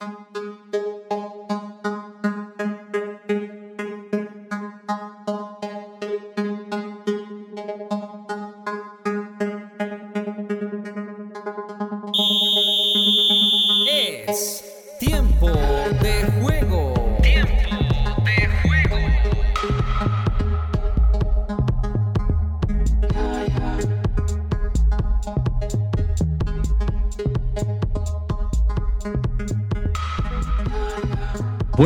Música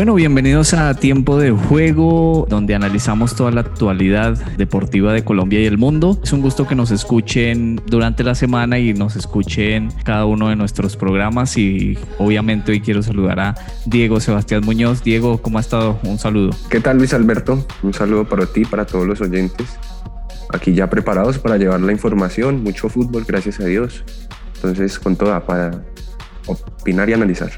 Bueno, bienvenidos a Tiempo de Juego, donde analizamos toda la actualidad deportiva de Colombia y el mundo. Es un gusto que nos escuchen durante la semana y nos escuchen cada uno de nuestros programas. Y obviamente hoy quiero saludar a Diego Sebastián Muñoz. Diego, ¿cómo ha estado? Un saludo. ¿Qué tal, Luis Alberto? Un saludo para ti, para todos los oyentes. Aquí ya preparados para llevar la información, mucho fútbol, gracias a Dios. Entonces, con toda para opinar y analizar.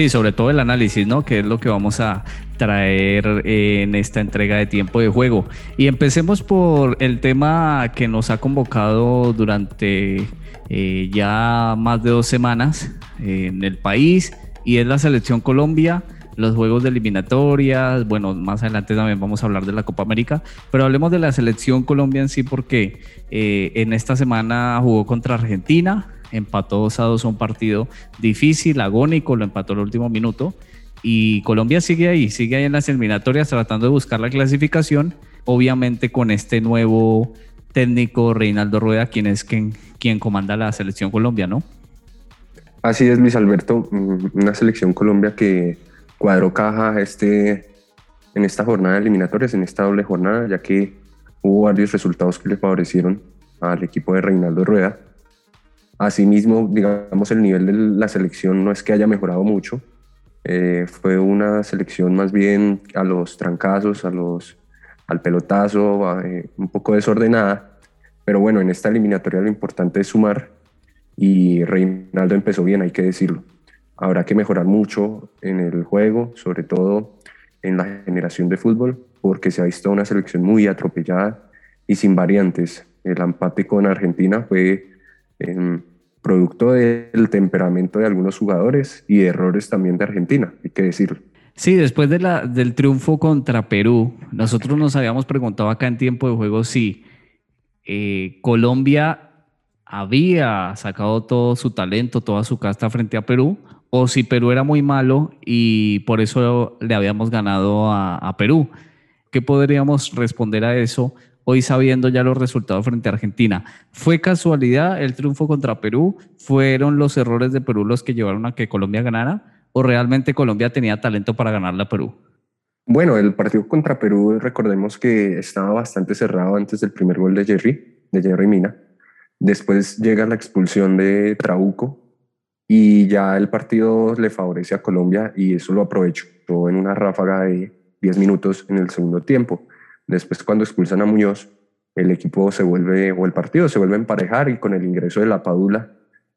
Sí, sobre todo el análisis, ¿no? Que es lo que vamos a traer en esta entrega de tiempo de juego. Y empecemos por el tema que nos ha convocado durante eh, ya más de dos semanas en el país y es la selección Colombia los juegos de eliminatorias, bueno, más adelante también vamos a hablar de la Copa América, pero hablemos de la selección Colombia en sí porque eh, en esta semana jugó contra Argentina, empató 2 a 2 un partido difícil, agónico, lo empató el último minuto. Y Colombia sigue ahí, sigue ahí en las eliminatorias tratando de buscar la clasificación, obviamente con este nuevo técnico Reinaldo Rueda, quien es quien, quien comanda la selección Colombia, ¿no? Así es, Luis Alberto, mm, una selección Colombia que cuadró caja este, en esta jornada de eliminatorias, en esta doble jornada, ya que hubo varios resultados que le favorecieron al equipo de Reinaldo Rueda. Asimismo, digamos, el nivel de la selección no es que haya mejorado mucho. Eh, fue una selección más bien a los trancazos, a los, al pelotazo, eh, un poco desordenada. Pero bueno, en esta eliminatoria lo importante es sumar y Reinaldo empezó bien, hay que decirlo. Habrá que mejorar mucho en el juego, sobre todo en la generación de fútbol, porque se ha visto una selección muy atropellada y sin variantes. El empate con Argentina fue producto del temperamento de algunos jugadores y errores también de Argentina, hay que decirlo. Sí, después de la, del triunfo contra Perú, nosotros nos habíamos preguntado acá en tiempo de juego si eh, Colombia había sacado todo su talento, toda su casta frente a Perú, o si Perú era muy malo y por eso le habíamos ganado a Perú. ¿Qué podríamos responder a eso? Hoy sabiendo ya los resultados frente a Argentina. ¿Fue casualidad el triunfo contra Perú? ¿Fueron los errores de Perú los que llevaron a que Colombia ganara? ¿O realmente Colombia tenía talento para ganarle a Perú? Bueno, el partido contra Perú, recordemos que estaba bastante cerrado antes del primer gol de Jerry, de Jerry Mina. Después llega la expulsión de Trauco y ya el partido le favorece a Colombia y eso lo aprovechó en una ráfaga de 10 minutos en el segundo tiempo. Después cuando expulsan a Muñoz, el equipo se vuelve, o el partido se vuelve a emparejar y con el ingreso de la Padula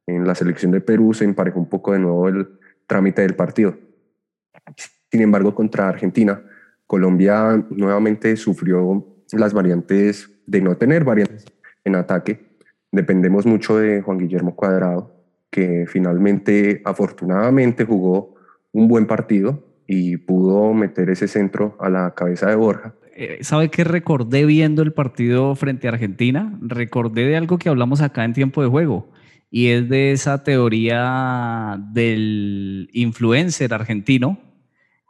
en la selección de Perú se emparejó un poco de nuevo el trámite del partido. Sin embargo, contra Argentina, Colombia nuevamente sufrió las variantes de no tener variantes en ataque. Dependemos mucho de Juan Guillermo Cuadrado, que finalmente, afortunadamente, jugó un buen partido y pudo meter ese centro a la cabeza de Borja ¿sabe qué recordé viendo el partido frente a Argentina? Recordé de algo que hablamos acá en tiempo de juego y es de esa teoría del influencer argentino,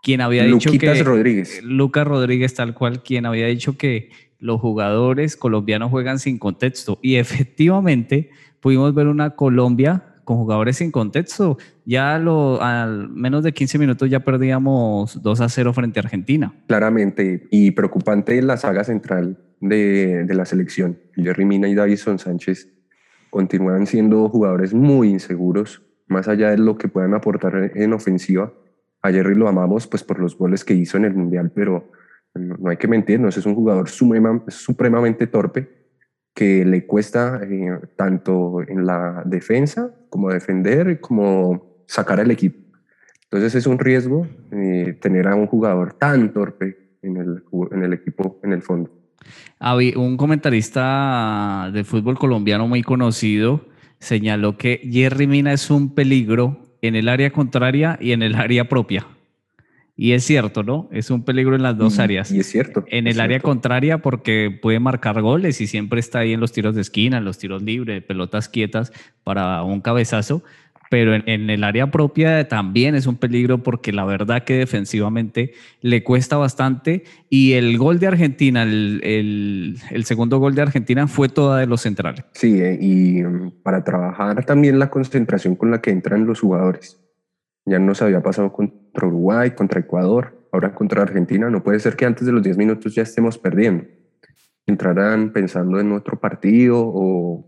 quien había dicho que... Rodríguez. Lucas Rodríguez, tal cual, quien había dicho que los jugadores colombianos juegan sin contexto. Y efectivamente pudimos ver una Colombia con jugadores sin contexto. Ya lo, al menos de 15 minutos ya perdíamos 2 a 0 frente a Argentina. Claramente, y preocupante la saga central de, de la selección. Jerry Mina y Davison Sánchez continúan siendo jugadores muy inseguros, más allá de lo que puedan aportar en ofensiva. A Jerry lo amamos pues por los goles que hizo en el Mundial, pero no hay que mentirnos, es un jugador supremamente torpe que le cuesta eh, tanto en la defensa como defender como sacar al equipo. Entonces es un riesgo eh, tener a un jugador tan torpe en el, en el equipo en el fondo. Un comentarista de fútbol colombiano muy conocido señaló que Jerry Mina es un peligro en el área contraria y en el área propia. Y es cierto, ¿no? Es un peligro en las dos áreas. Y es cierto. En el área contraria porque puede marcar goles y siempre está ahí en los tiros de esquina, en los tiros libres, pelotas quietas para un cabezazo. Pero en, el área propia también es un peligro porque la verdad que defensivamente le cuesta bastante. Y el gol de Argentina, el, el, segundo gol de Argentina fue toda de los centrales. Sí, eh, y para trabajar también la concentración con la que entran los jugadores ya nos había pasado contra Uruguay, contra Ecuador, ahora contra Argentina. No puede ser que antes de los 10 minutos ya estemos perdiendo. Entrarán pensando en otro partido o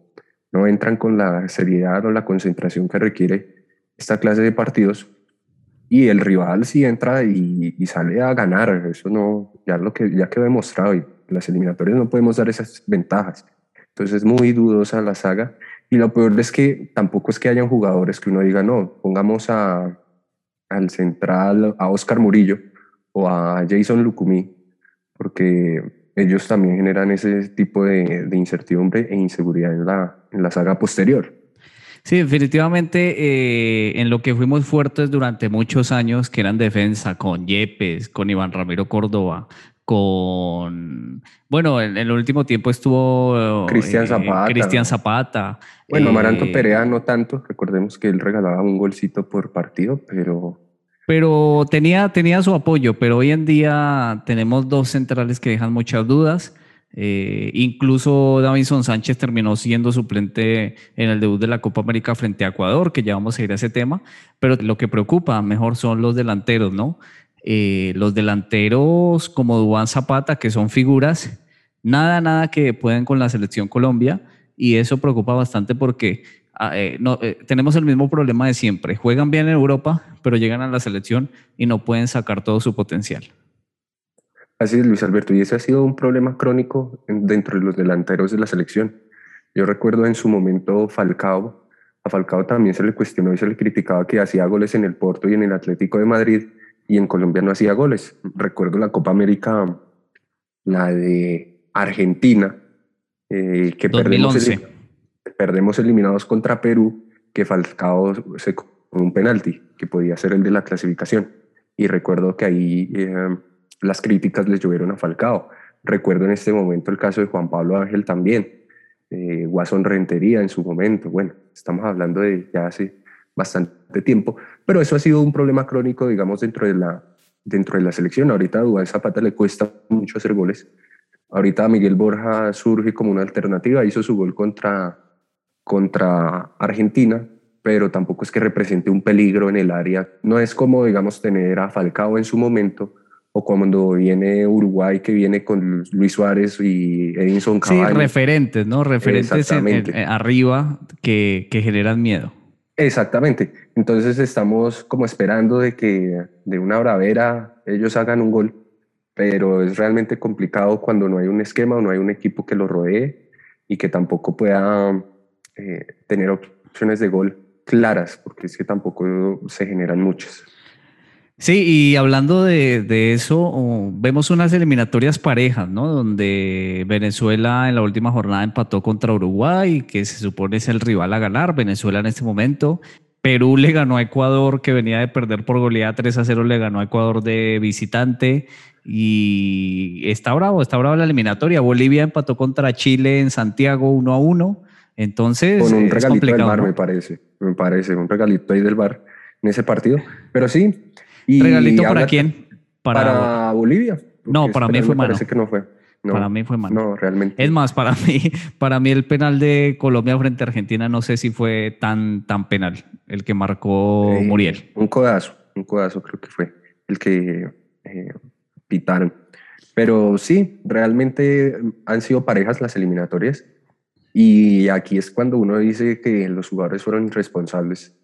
no entran con la seriedad o la concentración que requiere esta clase de partidos. Y el rival sí entra y, sale a ganar. Eso no, ya, lo que, ya quedó demostrado. Y las eliminatorias no podemos dar esas ventajas. Entonces es muy dudosa la saga. Y lo peor es que tampoco es que hayan jugadores que uno diga, no, pongamos a, al central, a Oscar Murillo o a Jason Lucumí, porque ellos también generan ese tipo de, incertidumbre e inseguridad en la, en la saga posterior. Sí, definitivamente eh, en lo que fuimos fuertes durante muchos años, que eran defensa con Yepes, con Iván Ramiro Córdoba, con, bueno, en, el último tiempo estuvo Cristian eh, Zapata. Cristian Zapata. Bueno, Amaranto eh, Perea no tanto, recordemos que él regalaba un golcito por partido, pero pero tenía, tenía su apoyo, pero hoy en día tenemos dos centrales que dejan muchas dudas. Eh, incluso Davinson Sánchez terminó siendo suplente en el debut de la Copa América frente a Ecuador, que ya vamos a ir a ese tema, pero lo que preocupa mejor son los delanteros, ¿no? Eh, los delanteros como Duan Zapata, que son figuras, nada, nada que pueden con la selección Colombia, y eso preocupa bastante porque Ah, eh, no, eh, tenemos el mismo problema de siempre. Juegan bien en Europa, pero llegan a la selección y no pueden sacar todo su potencial. Así es, Luis Alberto, y ese ha sido un problema crónico dentro de los delanteros de la selección. Yo recuerdo en su momento Falcao, a Falcao también se le cuestionó y se le criticaba que hacía goles en el Porto y en el Atlético de Madrid y en Colombia no hacía goles. Recuerdo la Copa América, la de Argentina, eh, que 2011 perdemos eliminados contra Perú, que Falcao se con un penalti, que podía ser el de la clasificación. Y recuerdo que ahí eh, las críticas les llovieron a Falcao. Recuerdo en este momento el caso de Juan Pablo Ángel también, eh, Guasón Rentería en su momento. Bueno, estamos hablando de ya hace bastante tiempo, pero eso ha sido un problema crónico, digamos, dentro de la, dentro de la selección. Ahorita a Dubán Zapata le cuesta mucho hacer goles. Ahorita Miguel Borja surge como una alternativa, hizo su gol contra, contra Argentina, pero tampoco es que represente un peligro en el área. No es como, digamos, tener a Falcao en su momento o cuando viene Uruguay que viene con Luis Suárez y Edinson Cavani. Sí, referentes, ¿no? Referentes arriba que, que generan miedo. Exactamente. Entonces estamos como esperando de que de una bravera ellos hagan un gol, pero es realmente complicado cuando no hay un esquema o no hay un equipo que lo rodee y que tampoco pueda eh, tener opciones de gol claras, porque es que tampoco se generan muchas. Sí, y hablando de, eso, vemos unas eliminatorias parejas, ¿no? Donde Venezuela en la última jornada empató contra Uruguay, que se supone es el rival a ganar, Venezuela en este momento. Perú le ganó a Ecuador, que venía de perder por goleada 3 a 0, le ganó a Ecuador de visitante. Y está bravo, está bravo la eliminatoria. Bolivia empató contra Chile en Santiago 1 a 1. Entonces. Con un regalito del bar, me parece. Me parece, un regalito ahí del bar en ese partido. Pero sí. Y ¿Regalito para quién? Para, Bolivia. No, para mí fue malo. Parece que no fue. para mí fue malo. No, realmente. Es más, para mí, para mí el penal de Colombia frente a Argentina no sé si fue tan, tan penal, el que marcó Muriel. Un codazo, un codazo creo que fue el que eh, pitaron. Pero sí, realmente han sido parejas las eliminatorias y aquí es cuando uno dice que los jugadores fueron irresponsables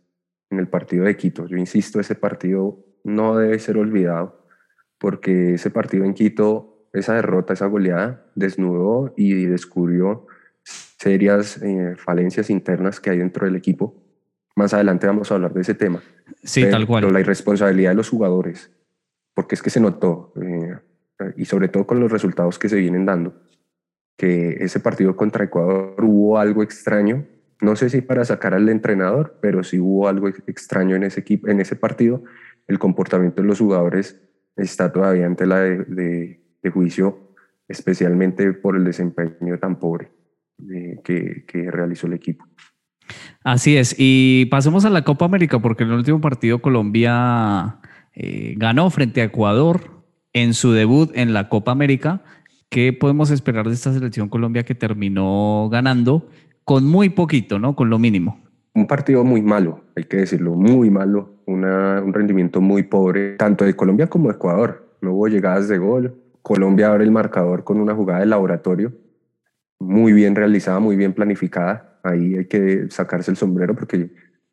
en el partido de Quito. Yo insisto, ese partido no debe ser olvidado porque ese partido en Quito, esa derrota, esa goleada, desnudó y descubrió serias eh, falencias internas que hay dentro del equipo. Más adelante vamos a hablar de ese tema. Sí, tal cual. Pero la irresponsabilidad de los jugadores, porque es que se notó, eh, y sobre todo con los resultados que se vienen dando que ese partido contra Ecuador hubo algo extraño No sé si para sacar al entrenador, pero sí hubo algo extraño en ese, equipo, en ese partido. El comportamiento de los jugadores está todavía ante la de, juicio, especialmente por el desempeño tan pobre eh, que, que realizó el equipo. Así es, y pasemos a la Copa América, porque en el último partido Colombia eh, ganó frente a Ecuador en su debut en la Copa América. ¿Qué podemos esperar de esta selección Colombia que terminó ganando con muy poquito, ¿no? Con lo mínimo. Un partido muy malo, hay que decirlo, muy malo, un rendimiento muy pobre, tanto de Colombia como de Ecuador. No hubo llegadas de gol. Colombia abre el marcador con una jugada de laboratorio, muy bien realizada, muy bien planificada. Ahí hay que sacarse el sombrero porque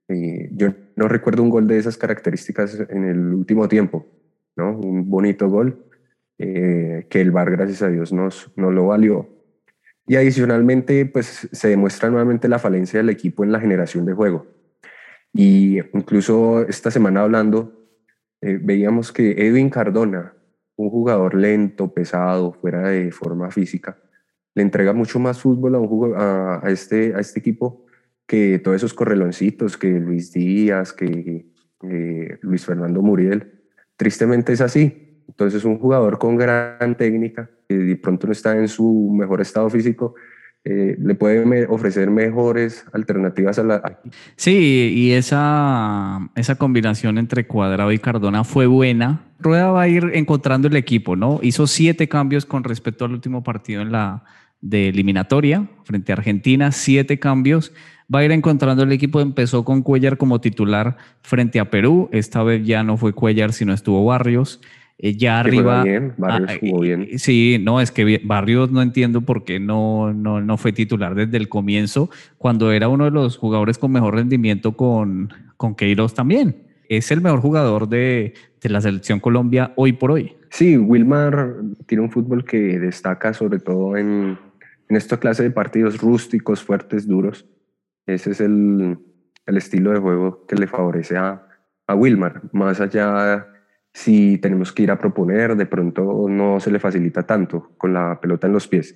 eh, yo no recuerdo un gol de esas características en el último tiempo, ¿no? Un bonito gol eh, que el VAR, gracias a Dios, nos, no lo valió. Y adicionalmente, pues se demuestra nuevamente la falencia del equipo en la generación de juego. Y incluso esta semana hablando, eh, veíamos que Edwin Cardona, un jugador lento, pesado, fuera de forma física, le entrega mucho más fútbol a, un a, este, a este equipo que todos esos correloncitos, que Luis Díaz, que eh, Luis Fernando Muriel. Tristemente es así. Entonces un jugador con gran técnica, que de pronto no está en su mejor estado físico, eh, le puede ofrecer mejores alternativas a la... Sí, y esa, esa combinación entre Cuadrado y Cardona fue buena. Rueda va a ir encontrando el equipo, ¿no? Hizo siete cambios con respecto al último partido en la de eliminatoria frente a Argentina, siete cambios va a ir encontrando el equipo. Empezó con Cuellar como titular frente a Perú. Esta vez ya no fue Cuellar, sino estuvo Barrios. Eh, ya arriba. Bien, Barrios ah, jugó bien. Sí, no, es que Barrios no entiendo por qué no, no, no fue titular desde el comienzo, cuando era uno de los jugadores con mejor rendimiento con, con Queiroz también. Es el mejor jugador de, de la selección Colombia hoy por hoy. Sí, Wilmar tiene un fútbol que destaca sobre todo en, en esta clase de partidos rústicos, fuertes, duros. Ese es el, el estilo de juego que le favorece a, a Wilmar. Más allá, si tenemos que ir a proponer, de pronto no se le facilita tanto con la pelota en los pies.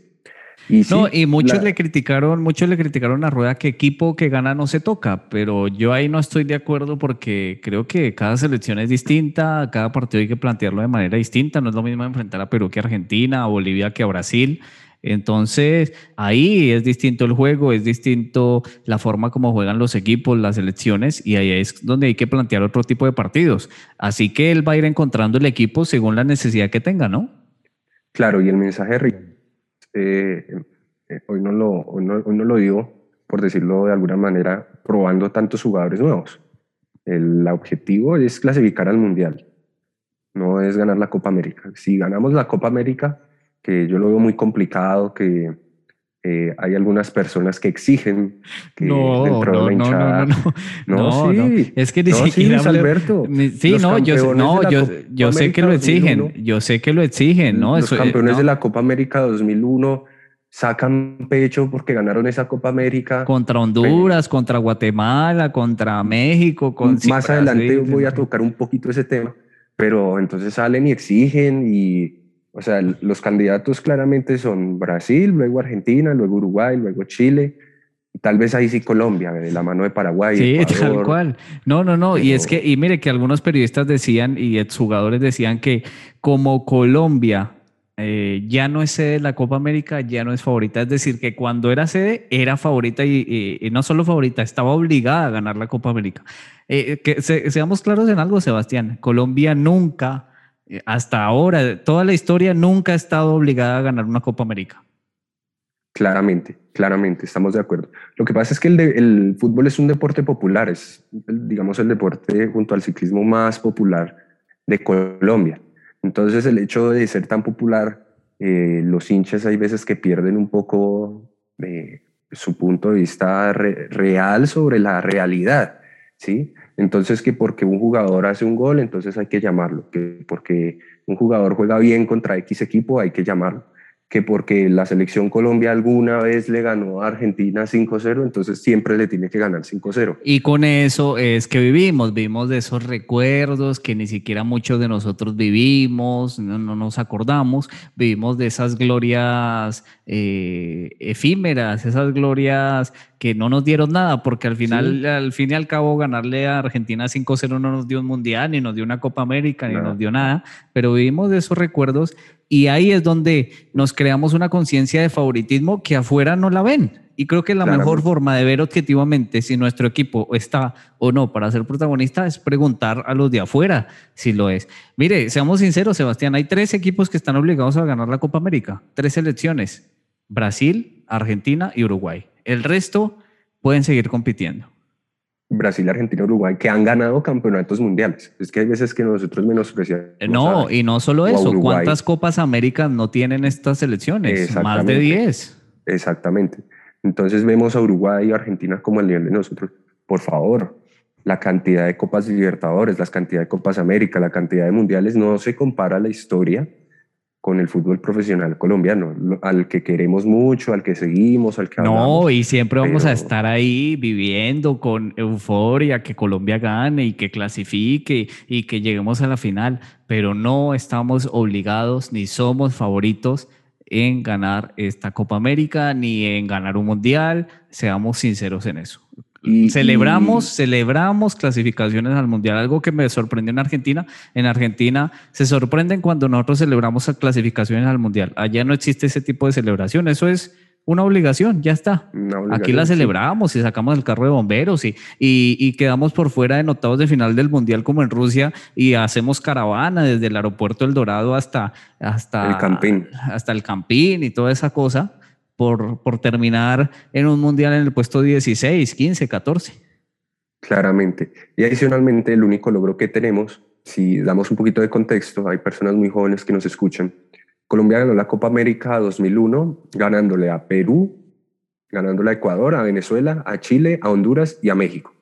Y no, y muchos le criticaron, muchos le criticaron a Rueda que equipo que gana no se toca, pero yo ahí no estoy de acuerdo porque creo que cada selección es distinta, cada partido hay que plantearlo de manera distinta, no es lo mismo enfrentar a Perú que a Argentina, a Bolivia que a Brasil. Entonces, ahí es distinto el juego, es distinto la forma como juegan los equipos, las selecciones, y ahí es donde hay que plantear otro tipo de partidos. Así que él va a ir encontrando el equipo según la necesidad que tenga, ¿no? Claro, y el mensaje, eh, eh, hoy, no lo, hoy no, lo digo, por decirlo de alguna manera, probando tantos jugadores nuevos. El objetivo es clasificar al Mundial, no es ganar la Copa América. Si ganamos la Copa América, que yo lo veo muy complicado, que eh, hay algunas personas que exigen que no, dentro no, de la hinchada. No, no, no, sí. Es que ni siquiera. Sí, Alberto. Sí, no, yo, no, yo, yo sé que lo exigen. Yo sé que lo exigen, ¿no? Los campeones de la Copa América 2001 sacan pecho porque ganaron esa Copa América. Contra Honduras, contra Guatemala, contra México. Con, Más adelante voy a tocar un poquito ese tema, pero entonces salen y exigen y o sea, los candidatos claramente son Brasil, luego Argentina, luego Uruguay, luego Chile, y tal vez ahí sí Colombia, de la mano de Paraguay. Sí, tal cual. No, no, no. Y es que, y mire que algunos periodistas decían y exjugadores decían que como Colombia eh, ya no es sede de la Copa América, ya no es favorita. Es decir, que cuando era sede era favorita y, no solo favorita, estaba obligada a ganar la Copa América. Eh, que seamos claros en algo, Sebastián. Colombia nunca eh, hasta ahora, toda la historia nunca ha estado obligada a ganar una Copa América. Claramente, claramente, estamos de acuerdo. Lo que pasa es que el, fútbol es un deporte popular, es, digamos, el deporte junto al ciclismo más popular de Colombia. Entonces, el hecho de ser tan popular, eh, los hinchas hay veces que pierden un poco de su punto de vista real sobre la realidad, ¿sí? Entonces, que porque un jugador hace un gol, entonces hay que llamarlo. Que porque un jugador juega bien contra X equipo, hay que llamarlo. Que porque la selección Colombia alguna vez le ganó a Argentina 5-0, entonces siempre le tiene que ganar 5-0. Y con eso es que vivimos, vivimos de esos recuerdos que ni siquiera muchos de nosotros vivimos, no, nos acordamos, vivimos de esas glorias eh, efímeras, esas glorias que no nos dieron nada, porque al final, al fin y al cabo, ganarle a Argentina 5-0 no nos dio un mundial, ni nos dio una Copa América, ni nos dio nada, pero vivimos de esos recuerdos y ahí es donde nos creamos una conciencia de favoritismo que afuera no la ven. Y creo que la mejor forma de ver objetivamente si nuestro equipo está o no para ser protagonista es preguntar a los de afuera si lo es. Mire, seamos sinceros, Sebastián, hay tres equipos que están obligados a ganar la Copa América, tres selecciones, Brasil, Argentina y Uruguay. El resto pueden seguir compitiendo. Brasil, Argentina, Uruguay, que han ganado campeonatos mundiales. Es que hay veces que nosotros menospreciamos. Eh, no, y no solo eso. ¿Cuántas Copas Américas no tienen estas selecciones? Más de 10. Exactamente. Entonces vemos a Uruguay y Argentina como el nivel de nosotros. Por favor, la cantidad de Copas Libertadores, la cantidad de Copas América, la cantidad de mundiales, no se compara la historia con el fútbol profesional colombiano, al que queremos mucho, al que seguimos, al que No, y siempre vamos a estar ahí viviendo con euforia, que Colombia gane y que clasifique y que lleguemos a la final, pero no estamos obligados ni somos favoritos en ganar esta Copa América ni en ganar un mundial, seamos sinceros en eso. Celebramos, celebramos clasificaciones al mundial, algo que me sorprendió en Argentina. En Argentina se sorprenden cuando nosotros celebramos clasificaciones al mundial. Allá no existe ese tipo de celebración. Eso es una obligación, ya está. Aquí la celebramos y sacamos el carro de bomberos y, y, quedamos por fuera de octavos de final del Mundial como en Rusia y hacemos caravana desde el aeropuerto El Dorado hasta, hasta, el, Campín. hasta el Campín y toda esa cosa por, terminar en un Mundial en el puesto 16, 15, 14. Claramente. Y adicionalmente el único logro que tenemos, si damos un poquito de contexto, hay personas muy jóvenes que nos escuchan, Colombia ganó la Copa América 2001 ganándole a Perú, ganándole a Ecuador, a Venezuela, a Chile, a Honduras y a México.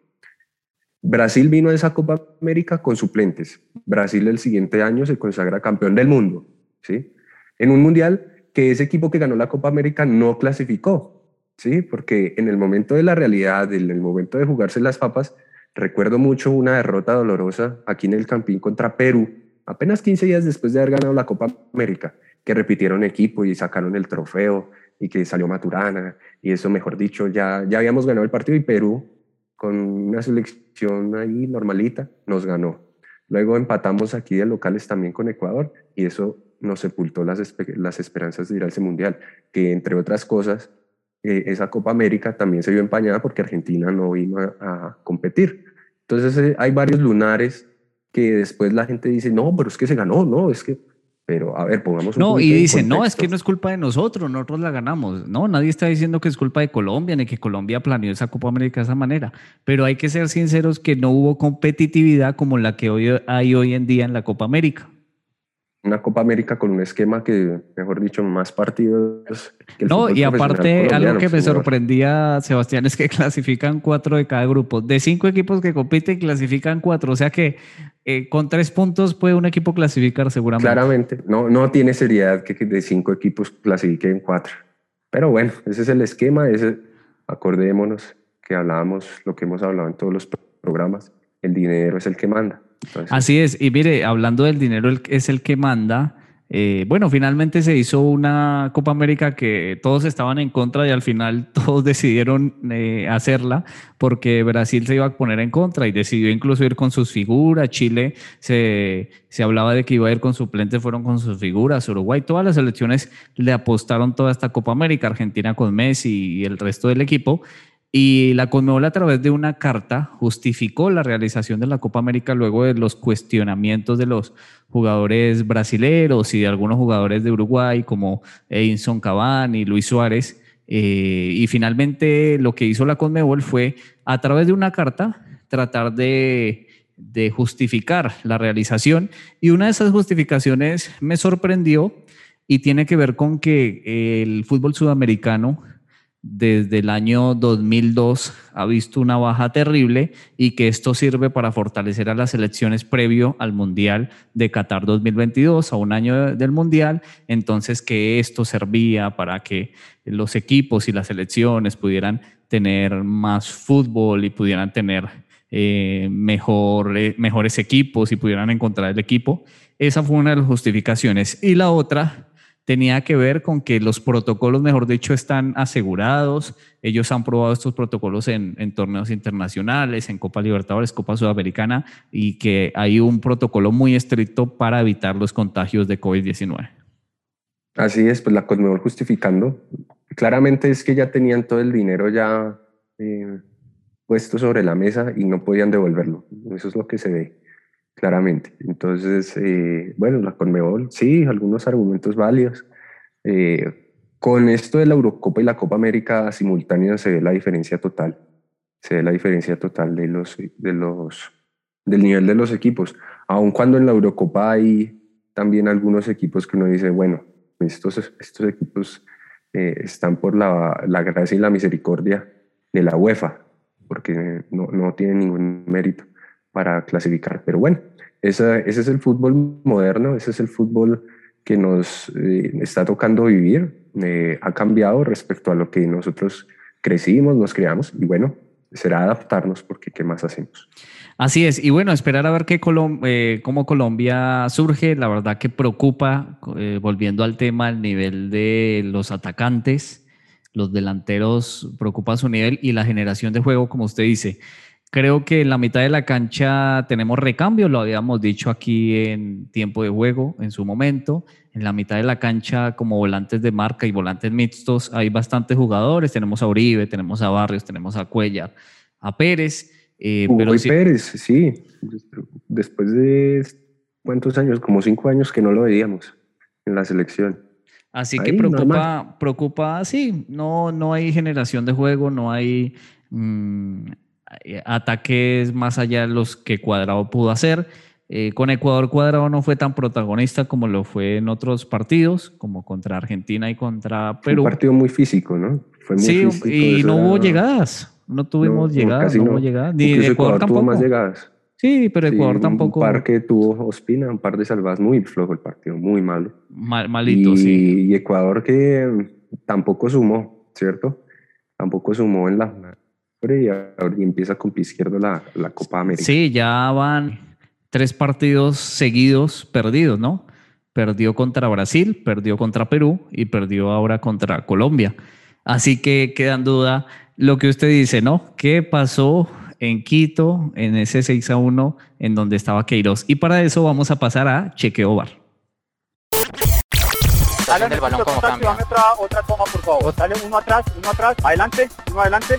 Brasil vino a esa Copa América con suplentes. Brasil el siguiente año se consagra campeón del mundo, ¿sí? En un mundial que ese equipo que ganó la Copa América no clasificó, ¿sí? Porque en el momento de la realidad, en el momento de jugarse las papas, recuerdo mucho una derrota dolorosa aquí en el Campín contra Perú, apenas 15 días después de haber ganado la Copa América que repitieron equipo y sacaron el trofeo y que salió Maturana y eso, mejor dicho, ya, ya habíamos ganado el partido y Perú, con una selección ahí normalita, nos ganó. Luego empatamos aquí de locales también con Ecuador y eso nos sepultó las, las esperanzas de ir al Mundial, que entre otras cosas, eh, esa Copa América también se vio empañada porque Argentina no iba a, competir. Entonces eh, hay varios lunares que después la gente dice, no, pero es que se ganó, no, es que pero a ver, pongamos un No, y dicen, no, es que no es culpa de nosotros, nosotros la ganamos. No, nadie está diciendo que es culpa de Colombia ni que Colombia planeó esa Copa América de esa manera. Pero hay que ser sinceros que no hubo competitividad como la que hoy hay hoy en día en la Copa América una Copa América con un esquema que, mejor dicho, más partidos. Que no, y aparte, algo que me sorprendía, Sebastián, es que clasifican cuatro de cada grupo. De cinco equipos que compiten, clasifican cuatro. O sea que eh, con tres puntos puede un equipo clasificar seguramente. Claramente, no, no tiene seriedad que de cinco equipos clasifiquen cuatro. Pero bueno, ese es el esquema. Ese, acordémonos que hablábamos, lo que hemos hablado en todos los programas, el dinero es el que manda. Así es, y mire, hablando del dinero es el que manda. Eh, bueno, finalmente se hizo una Copa América que todos estaban en contra y al final todos decidieron eh, hacerla porque Brasil se iba a poner en contra y decidió incluso ir con sus figuras. Chile se, se hablaba de que iba a ir con suplentes, fueron con sus figuras. Uruguay, todas las selecciones le apostaron toda esta Copa América, Argentina con Messi y el resto del equipo. Y la Conmebol a través de una carta justificó la realización de la Copa América luego de los cuestionamientos de los jugadores brasileños y de algunos jugadores de Uruguay como Edinson Cavani y Luis Suárez. Eh, y finalmente lo que hizo la Conmebol fue a través de una carta tratar de justificar la realización. Y una de esas justificaciones me sorprendió y tiene que ver con que el fútbol sudamericano desde el año 2002 ha visto una baja terrible y que esto sirve para fortalecer a las elecciones previo al Mundial de Qatar 2022, a un año del Mundial, entonces que esto servía para que los equipos y las selecciones pudieran tener más fútbol y pudieran tener eh, mejor, eh, mejores equipos y pudieran encontrar el equipo. Esa fue una de las justificaciones. Y la otra tenía que ver con que los protocolos, mejor dicho, están asegurados. Ellos han probado estos protocolos en, torneos internacionales, en Copa Libertadores, Copa Sudamericana, y que hay un protocolo muy estricto para evitar los contagios de COVID-19. Así es, pues la Conmebol justificando. Claramente es que ya tenían todo el dinero ya eh, puesto sobre la mesa y no podían devolverlo. Eso es lo que se ve claramente. Entonces, eh, bueno, la Conmebol, sí, algunos argumentos válidos. Eh, con esto de la Eurocopa y la Copa América simultánea se ve la diferencia total. Se ve la diferencia total de los, de los, del nivel de los equipos. Aun cuando en la Eurocopa hay también algunos equipos que uno dice, bueno, estos, estos equipos eh, están por la, la, gracia y la misericordia de la UEFA, porque no, no tienen ningún mérito para clasificar. Pero bueno, ese es el fútbol moderno, ese es el fútbol que nos eh, está tocando vivir. Eh, ha cambiado respecto a lo que nosotros crecimos, nos creamos y bueno, será adaptarnos porque ¿qué más hacemos? Así es, y bueno, esperar a ver qué eh, cómo Colombia surge. La verdad que preocupa, volviendo al tema, el nivel de los atacantes, los delanteros, preocupa su nivel y la generación de juego, como usted dice. Creo que en la mitad de la cancha tenemos recambio, lo habíamos dicho aquí en tiempo de juego en su momento. En la mitad de la cancha, como volantes de marca y volantes mixtos, hay bastantes jugadores. Tenemos a Uribe, tenemos a Barrios, tenemos a Cuellar, a Pérez. Eh, pero Pérez, sí. Después de cuántos años, como cinco años que no lo veíamos en la selección. Así que preocupa, preocupa, sí, no, no hay generación de juego, no hay mm, ataques más allá de los que Cuadrado pudo hacer. Eh, con Ecuador Cuadrado no fue tan protagonista como lo fue en otros partidos, como contra Argentina y contra Perú. Un partido muy físico, ¿no? Fue muy sí, y no hubo llegadas. No tuvimos llegadas, no, hubo llegadas. Ni Ecuador, tampoco. Tuvo más llegadas. Sí, pero Ecuador tampoco. Un par que tuvo Ospina, un par de salvadas, muy flojo el partido, muy malo. malito, sí. Y Ecuador que tampoco sumó, ¿cierto? Tampoco sumó en la y ahora empieza con pie izquierdo la, la Copa América. Sí, ya van tres partidos seguidos perdidos, ¿no? Perdió contra Brasil, perdió contra Perú y perdió ahora contra Colombia. Así que queda en duda lo que usted dice, ¿no? ¿Qué pasó en Quito en ese 6 a 1 en donde estaba Queiroz? Y para eso vamos a pasar a chequeo bar. Dale el balón como Otra, otra toma, por favor. Dale uno atrás, uno atrás, adelante, uno adelante.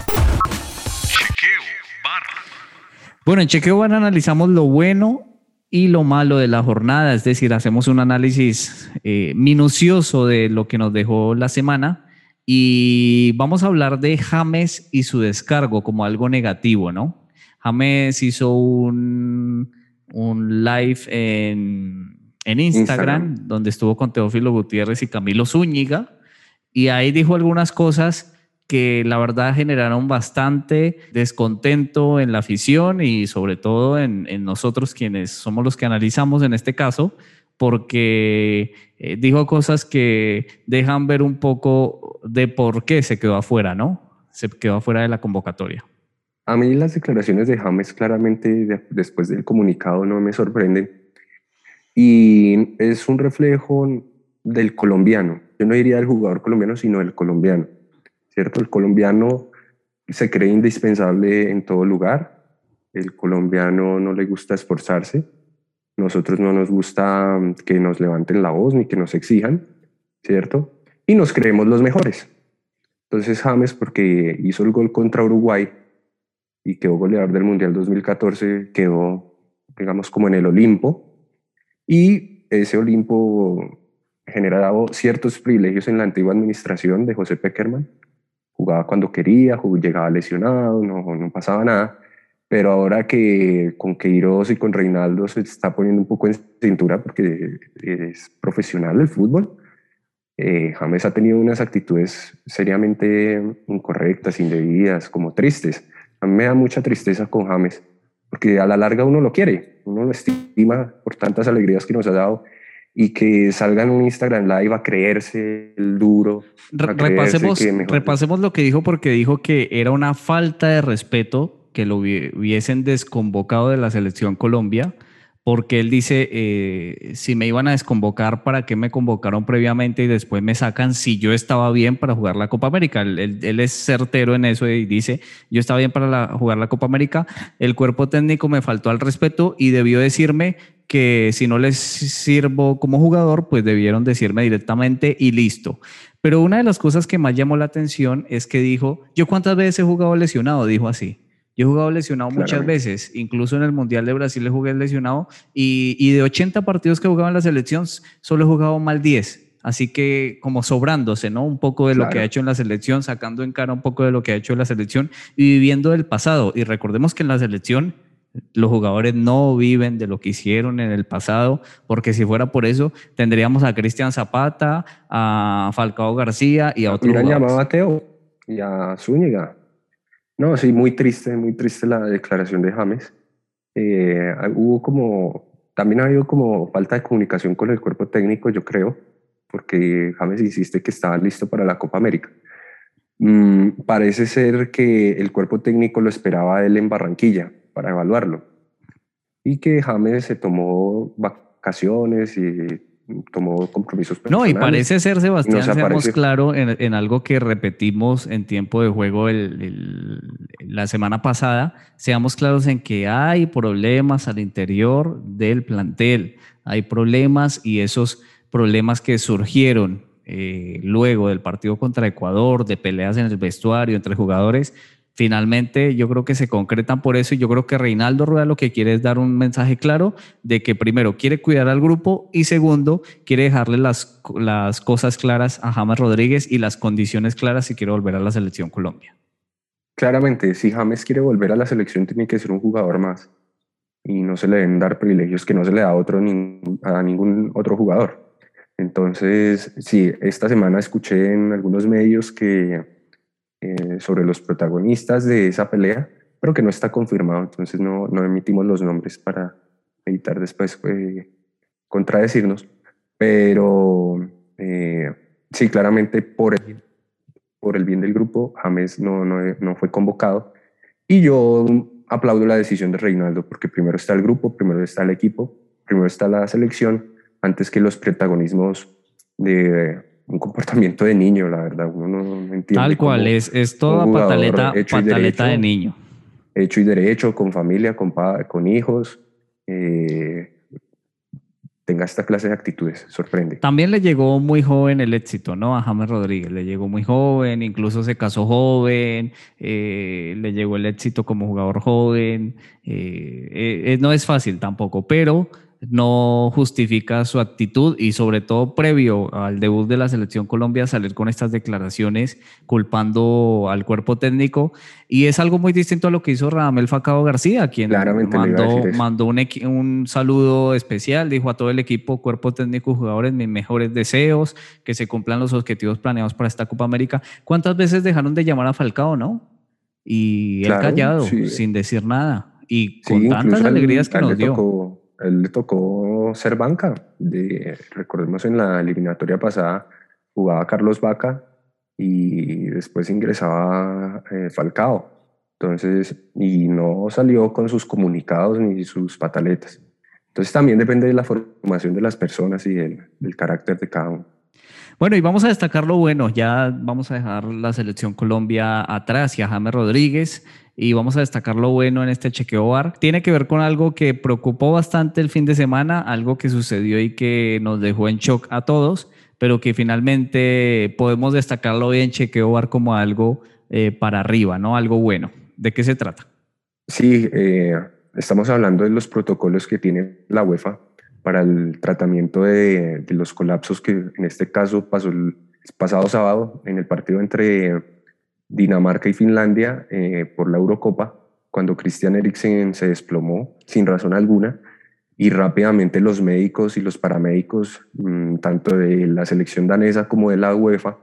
Bueno, en Chequeo Bar analizamos lo bueno y lo malo de la jornada, es decir, hacemos un análisis eh, minucioso de lo que nos dejó la semana y vamos a hablar de James y su descargo como algo negativo, ¿no? James hizo un, un live en, en Instagram, donde estuvo con Teófilo Gutiérrez y Camilo Zúñiga y ahí dijo algunas cosas que la verdad generaron bastante descontento en la afición y sobre todo en, nosotros quienes somos los que analizamos en este caso, porque eh, dijo cosas que dejan ver un poco de por qué se quedó afuera, ¿no? Se quedó afuera de la convocatoria. A mí las declaraciones de James claramente después del comunicado no me sorprenden y es un reflejo del colombiano. Yo no diría del jugador colombiano, sino del colombiano ¿cierto? El colombiano se cree indispensable en todo lugar, el colombiano no le gusta esforzarse, nosotros no nos gusta que nos levanten la voz ni que nos exijan, ¿cierto? Y nos creemos los mejores. Entonces James, porque hizo el gol contra Uruguay y quedó goleador del Mundial 2014, quedó, digamos, como en el Olimpo, y ese Olimpo generaba ciertos privilegios en la antigua administración de José Peckerman, jugaba cuando quería, llegaba lesionado, no, no pasaba nada. Pero ahora que con Queiroz y con Reinaldo se está poniendo un poco en cintura porque es profesional el fútbol, eh, James ha tenido unas actitudes seriamente incorrectas, indebidas, como tristes. A mí me da mucha tristeza con James, porque a la larga uno lo quiere, uno lo estima por tantas alegrías que nos ha dado y que salga en un Instagram Live a creerse el duro. repasemos, repasemos lo que dijo porque dijo que era una falta de respeto que lo hubiesen desconvocado de la selección Colombia porque él dice, eh, si me iban a desconvocar, ¿para qué me convocaron previamente y después me sacan si yo estaba bien para jugar la Copa América? Él, es certero en eso y dice, yo estaba bien para jugar la Copa América, el cuerpo técnico me faltó al respeto y debió decirme que si no les sirvo como jugador, pues debieron decirme directamente y listo. Pero una de las cosas que más llamó la atención es que dijo, yo cuántas veces he jugado lesionado, dijo así. Yo he jugado lesionado muchas veces, incluso en el Mundial de Brasil he jugué lesionado y, de 80 partidos que jugaba en la selección, solo he jugado mal 10. Así que como sobrándose, ¿no? Un poco de lo que ha hecho en la selección, sacando en cara un poco de lo que ha hecho en la selección y viviendo del pasado. Y recordemos que en la selección los jugadores no viven de lo que hicieron en el pasado, porque si fuera por eso, tendríamos a Cristian Zapata, a Falcao García y a otros. Mira, llamaba a Teo y a Zúñiga. No, sí, muy triste, muy triste la declaración de James. Eh, hubo como, también ha habido como falta de comunicación con el cuerpo técnico, yo creo, porque James insiste que estaba listo para la Copa América. Mm, parece ser que el cuerpo técnico lo esperaba a él en Barranquilla para evaluarlo. Y que James se tomó vacaciones y tomó compromisos No, y parece ser, Sebastián, seamos claro en, algo que repetimos en tiempo de juego la semana pasada, seamos claros en que hay problemas al interior del plantel, hay problemas y esos problemas que surgieron eh, luego del partido contra Ecuador, de peleas en el vestuario entre jugadores, finalmente yo creo que se concretan por eso y yo creo que Reinaldo Rueda lo que quiere es dar un mensaje claro de que primero quiere cuidar al grupo y segundo quiere dejarle las, las cosas claras a James Rodríguez y las condiciones claras si quiere volver a la selección Colombia. Claramente, si James quiere volver a la selección tiene que ser un jugador más y no se le deben dar privilegios que no se le da a, otro, a ningún otro jugador. Entonces, sí, esta semana escuché en algunos medios que eh, sobre los protagonistas de esa pelea, pero que no está confirmado, entonces no, no emitimos los nombres para evitar después eh, contradecirnos. Pero eh, sí, claramente por el, por el bien del grupo, James no, no, no fue convocado. Y yo aplaudo la decisión de Reinaldo, porque primero está el grupo, primero está el equipo, primero está la selección, antes que los protagonismos de un comportamiento de niño, la verdad. Uno no, entiende. Tal cual, es, es toda pataleta, pataleta de niño. Hecho y derecho, con familia, con, con hijos. Eh, tenga esta clase de actitudes, sorprende. También le llegó muy joven el éxito, ¿no? A James Rodríguez, le llegó muy joven, incluso se casó joven, eh, le llegó el éxito como jugador joven, eh, no es fácil tampoco, pero no justifica su actitud y sobre todo previo al debut de la selección Colombia salir con estas declaraciones culpando al cuerpo técnico. Y es algo muy distinto a lo que hizo Radamel Facado García, quien mandó, mandó un, un, saludo especial, dijo a todo el equipo, cuerpo técnico, jugadores, mis mejores deseos, que se cumplan los objetivos planeados para esta Copa América. ¿Cuántas veces dejaron de llamar a Falcao, no? Y él callado, sin decir nada. Y con tantas alegrías que nos dio él le tocó ser banca. De, recordemos en la eliminatoria pasada jugaba Carlos Vaca y después ingresaba eh, Falcao. Entonces, y no salió con sus comunicados ni sus pataletas. Entonces también depende de la formación de las personas y del, del carácter de cada uno. Bueno, y vamos a destacar lo bueno. Ya vamos a dejar la selección Colombia atrás y a James Rodríguez y vamos a destacar lo bueno en este chequeo bar. Tiene que ver con algo que preocupó bastante el fin de semana, algo que sucedió y que nos dejó en shock a todos, pero que finalmente podemos destacarlo hoy en chequeo bar como algo eh, para arriba, ¿no? Algo bueno. ¿De qué se trata? Sí, eh, estamos hablando de los protocolos que tiene la UEFA para el tratamiento de, de los colapsos que en este caso pasó el pasado sábado en el partido entre Dinamarca y Finlandia eh, por la Eurocopa, cuando Christian Eriksen se desplomó sin razón alguna y rápidamente los médicos y los paramédicos, mm, tanto de la selección danesa como de la UEFA,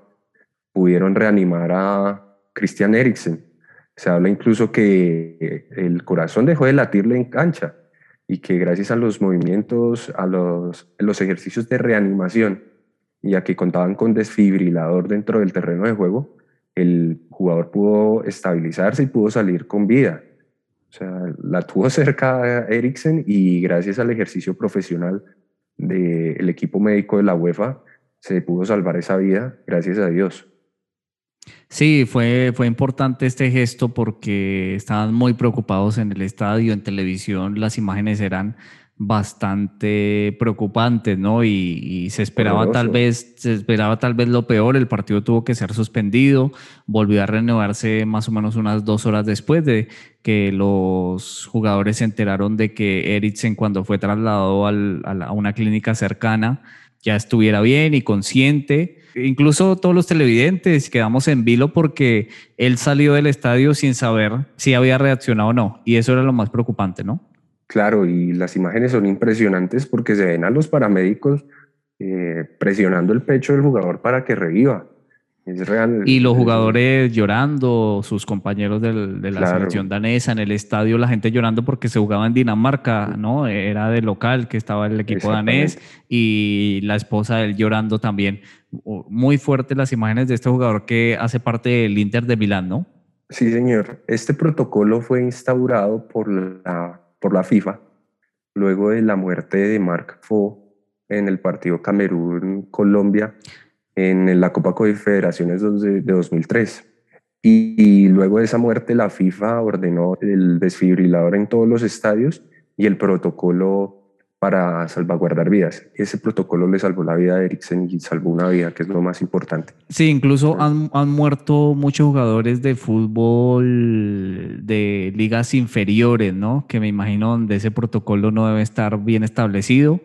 pudieron reanimar a Christian Eriksen. Se habla incluso que el corazón dejó de latirle en cancha y que gracias a los movimientos, a los, los ejercicios de reanimación y a que contaban con desfibrilador dentro del terreno de juego, el jugador pudo estabilizarse y pudo salir con vida. O sea, la tuvo cerca Eriksen y gracias al ejercicio profesional del equipo médico de la UEFA se pudo salvar esa vida, gracias a Dios. Sí, fue, fue importante este gesto porque estaban muy preocupados en el estadio, en televisión, las imágenes eran bastante preocupantes, ¿no? Y, se esperaba tal vez, se esperaba tal vez lo peor, el partido tuvo que ser suspendido, volvió a renovarse más o menos unas dos horas después de que los jugadores se enteraron de que Eriksen cuando fue trasladado a una clínica cercana ya estuviera bien y consciente. Incluso todos los televidentes quedamos en vilo porque él salió del estadio sin saber si había reaccionado o no. Y eso era lo más preocupante, ¿no? Claro, y las imágenes son impresionantes porque se ven a los paramédicos eh, presionando el pecho del jugador para que reviva. Es real. Y los jugadores llorando, sus compañeros de la selección danesa en el estadio, la gente llorando porque se jugaba en Dinamarca, ¿no? Era de local que estaba el equipo danés y la esposa de él llorando también. Muy fuertes las imágenes de este jugador que hace parte del Inter de Milán, ¿no? Sí, señor. Este protocolo fue instaurado por la, por la FIFA luego de la muerte de Marc Fo en el partido Camerún-Colombia en la Copa Confederaciones de, 2003. Y, luego de esa muerte, la FIFA ordenó el desfibrilador en todos los estadios y el protocolo para salvaguardar vidas. Ese protocolo le salvó la vida a Eriksen y salvó una vida, que es lo más importante. Sí, incluso han, han muerto muchos jugadores de fútbol de ligas inferiores, ¿no? Que me imagino donde ese protocolo no debe estar bien establecido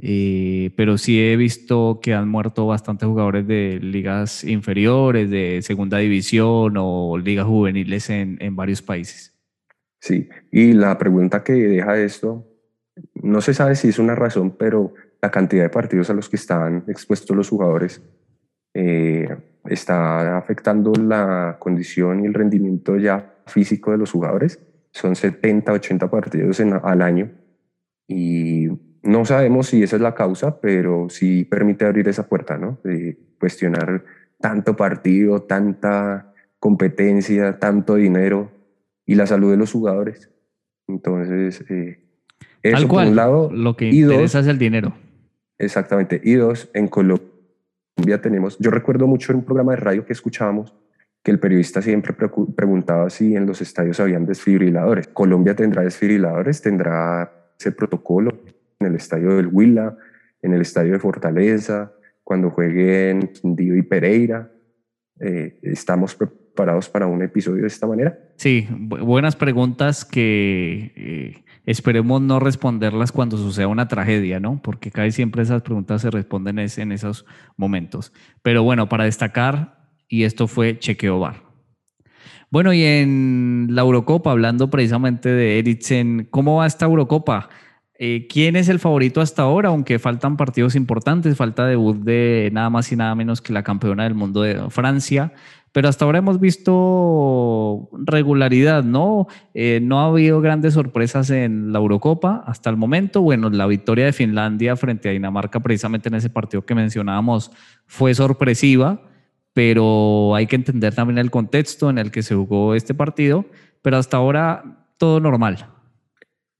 eh, pero sí he visto que han muerto bastantes jugadores de ligas inferiores, de segunda división o ligas juveniles en, en varios países. Sí, y la pregunta que deja esto, no se sabe si es una razón, pero la cantidad de partidos a los que están expuestos los jugadores eh, está afectando la condición y el rendimiento ya físico de los jugadores. Son 70, 80 partidos en, al año y no sabemos si esa es la causa, pero sí permite abrir esa puerta, ¿no? De cuestionar tanto partido, tanta competencia, tanto dinero y la salud de los jugadores. Entonces, eh, eso por un lado. Lo que interesa es el dinero. Exactamente. Y dos, en Colombia tenemos, yo recuerdo mucho en un programa de radio que escuchábamos que el periodista siempre preguntaba si en los estadios habían desfibriladores. Colombia tendrá desfibriladores, tendrá ese protocolo en el estadio del Huila, en el estadio de Fortaleza, cuando jueguen Quindío y Pereira. Eh, ¿Estamos preparados para un episodio de esta manera? Sí, buenas preguntas que eh, esperemos no responderlas cuando suceda una tragedia, ¿no? Porque casi siempre esas preguntas se responden en esos momentos. Pero bueno, para destacar, y esto fue Chequeo Bar. Bueno, y en la Eurocopa, hablando precisamente de Eriksen, ¿cómo va esta Eurocopa? Eh, ¿Quién es el favorito hasta ahora? Aunque faltan partidos importantes, falta debut de nada más y nada menos que la campeona del mundo de Francia. Pero hasta ahora hemos visto regularidad, ¿no? Eh, no ha habido grandes sorpresas en la Eurocopa hasta el momento. Bueno, la victoria de Finlandia frente a Dinamarca, precisamente en ese partido que mencionábamos, fue sorpresiva, pero hay que entender también el contexto en el que se jugó este partido. Pero hasta ahora todo normal.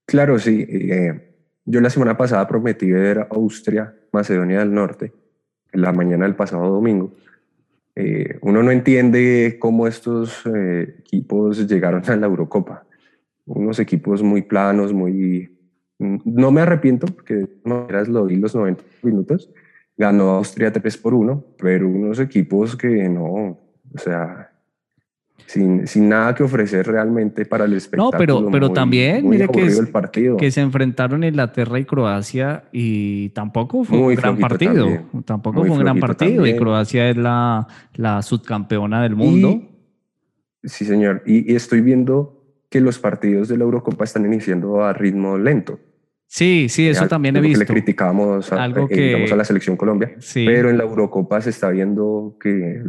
Claro, sí. Eh, yo la semana pasada prometí ver Austria, Macedonia del Norte, en la mañana del pasado domingo. Eh, uno no entiende cómo estos eh, equipos llegaron a la Eurocopa. Unos equipos muy planos, muy... No me arrepiento porque de maneras lo vi los 90 minutos. Ganó Austria 3 por 1, pero unos equipos que no, o sea, sin, sin, nada que ofrecer realmente para el espectáculo. No, pero, pero también, mire que, el partido. que se enfrentaron Inglaterra y Croacia y tampoco fue un gran partido. Tampoco fue un gran partido y Croacia es la, la subcampeona del mundo. sí, señor. Y, estoy viendo que los partidos de la Eurocopa están iniciando a ritmo lento. Sí, sí, eso también he visto. Que le criticamos a, Algo eh, que... a la selección Colombia, pero en la Eurocopa se está viendo que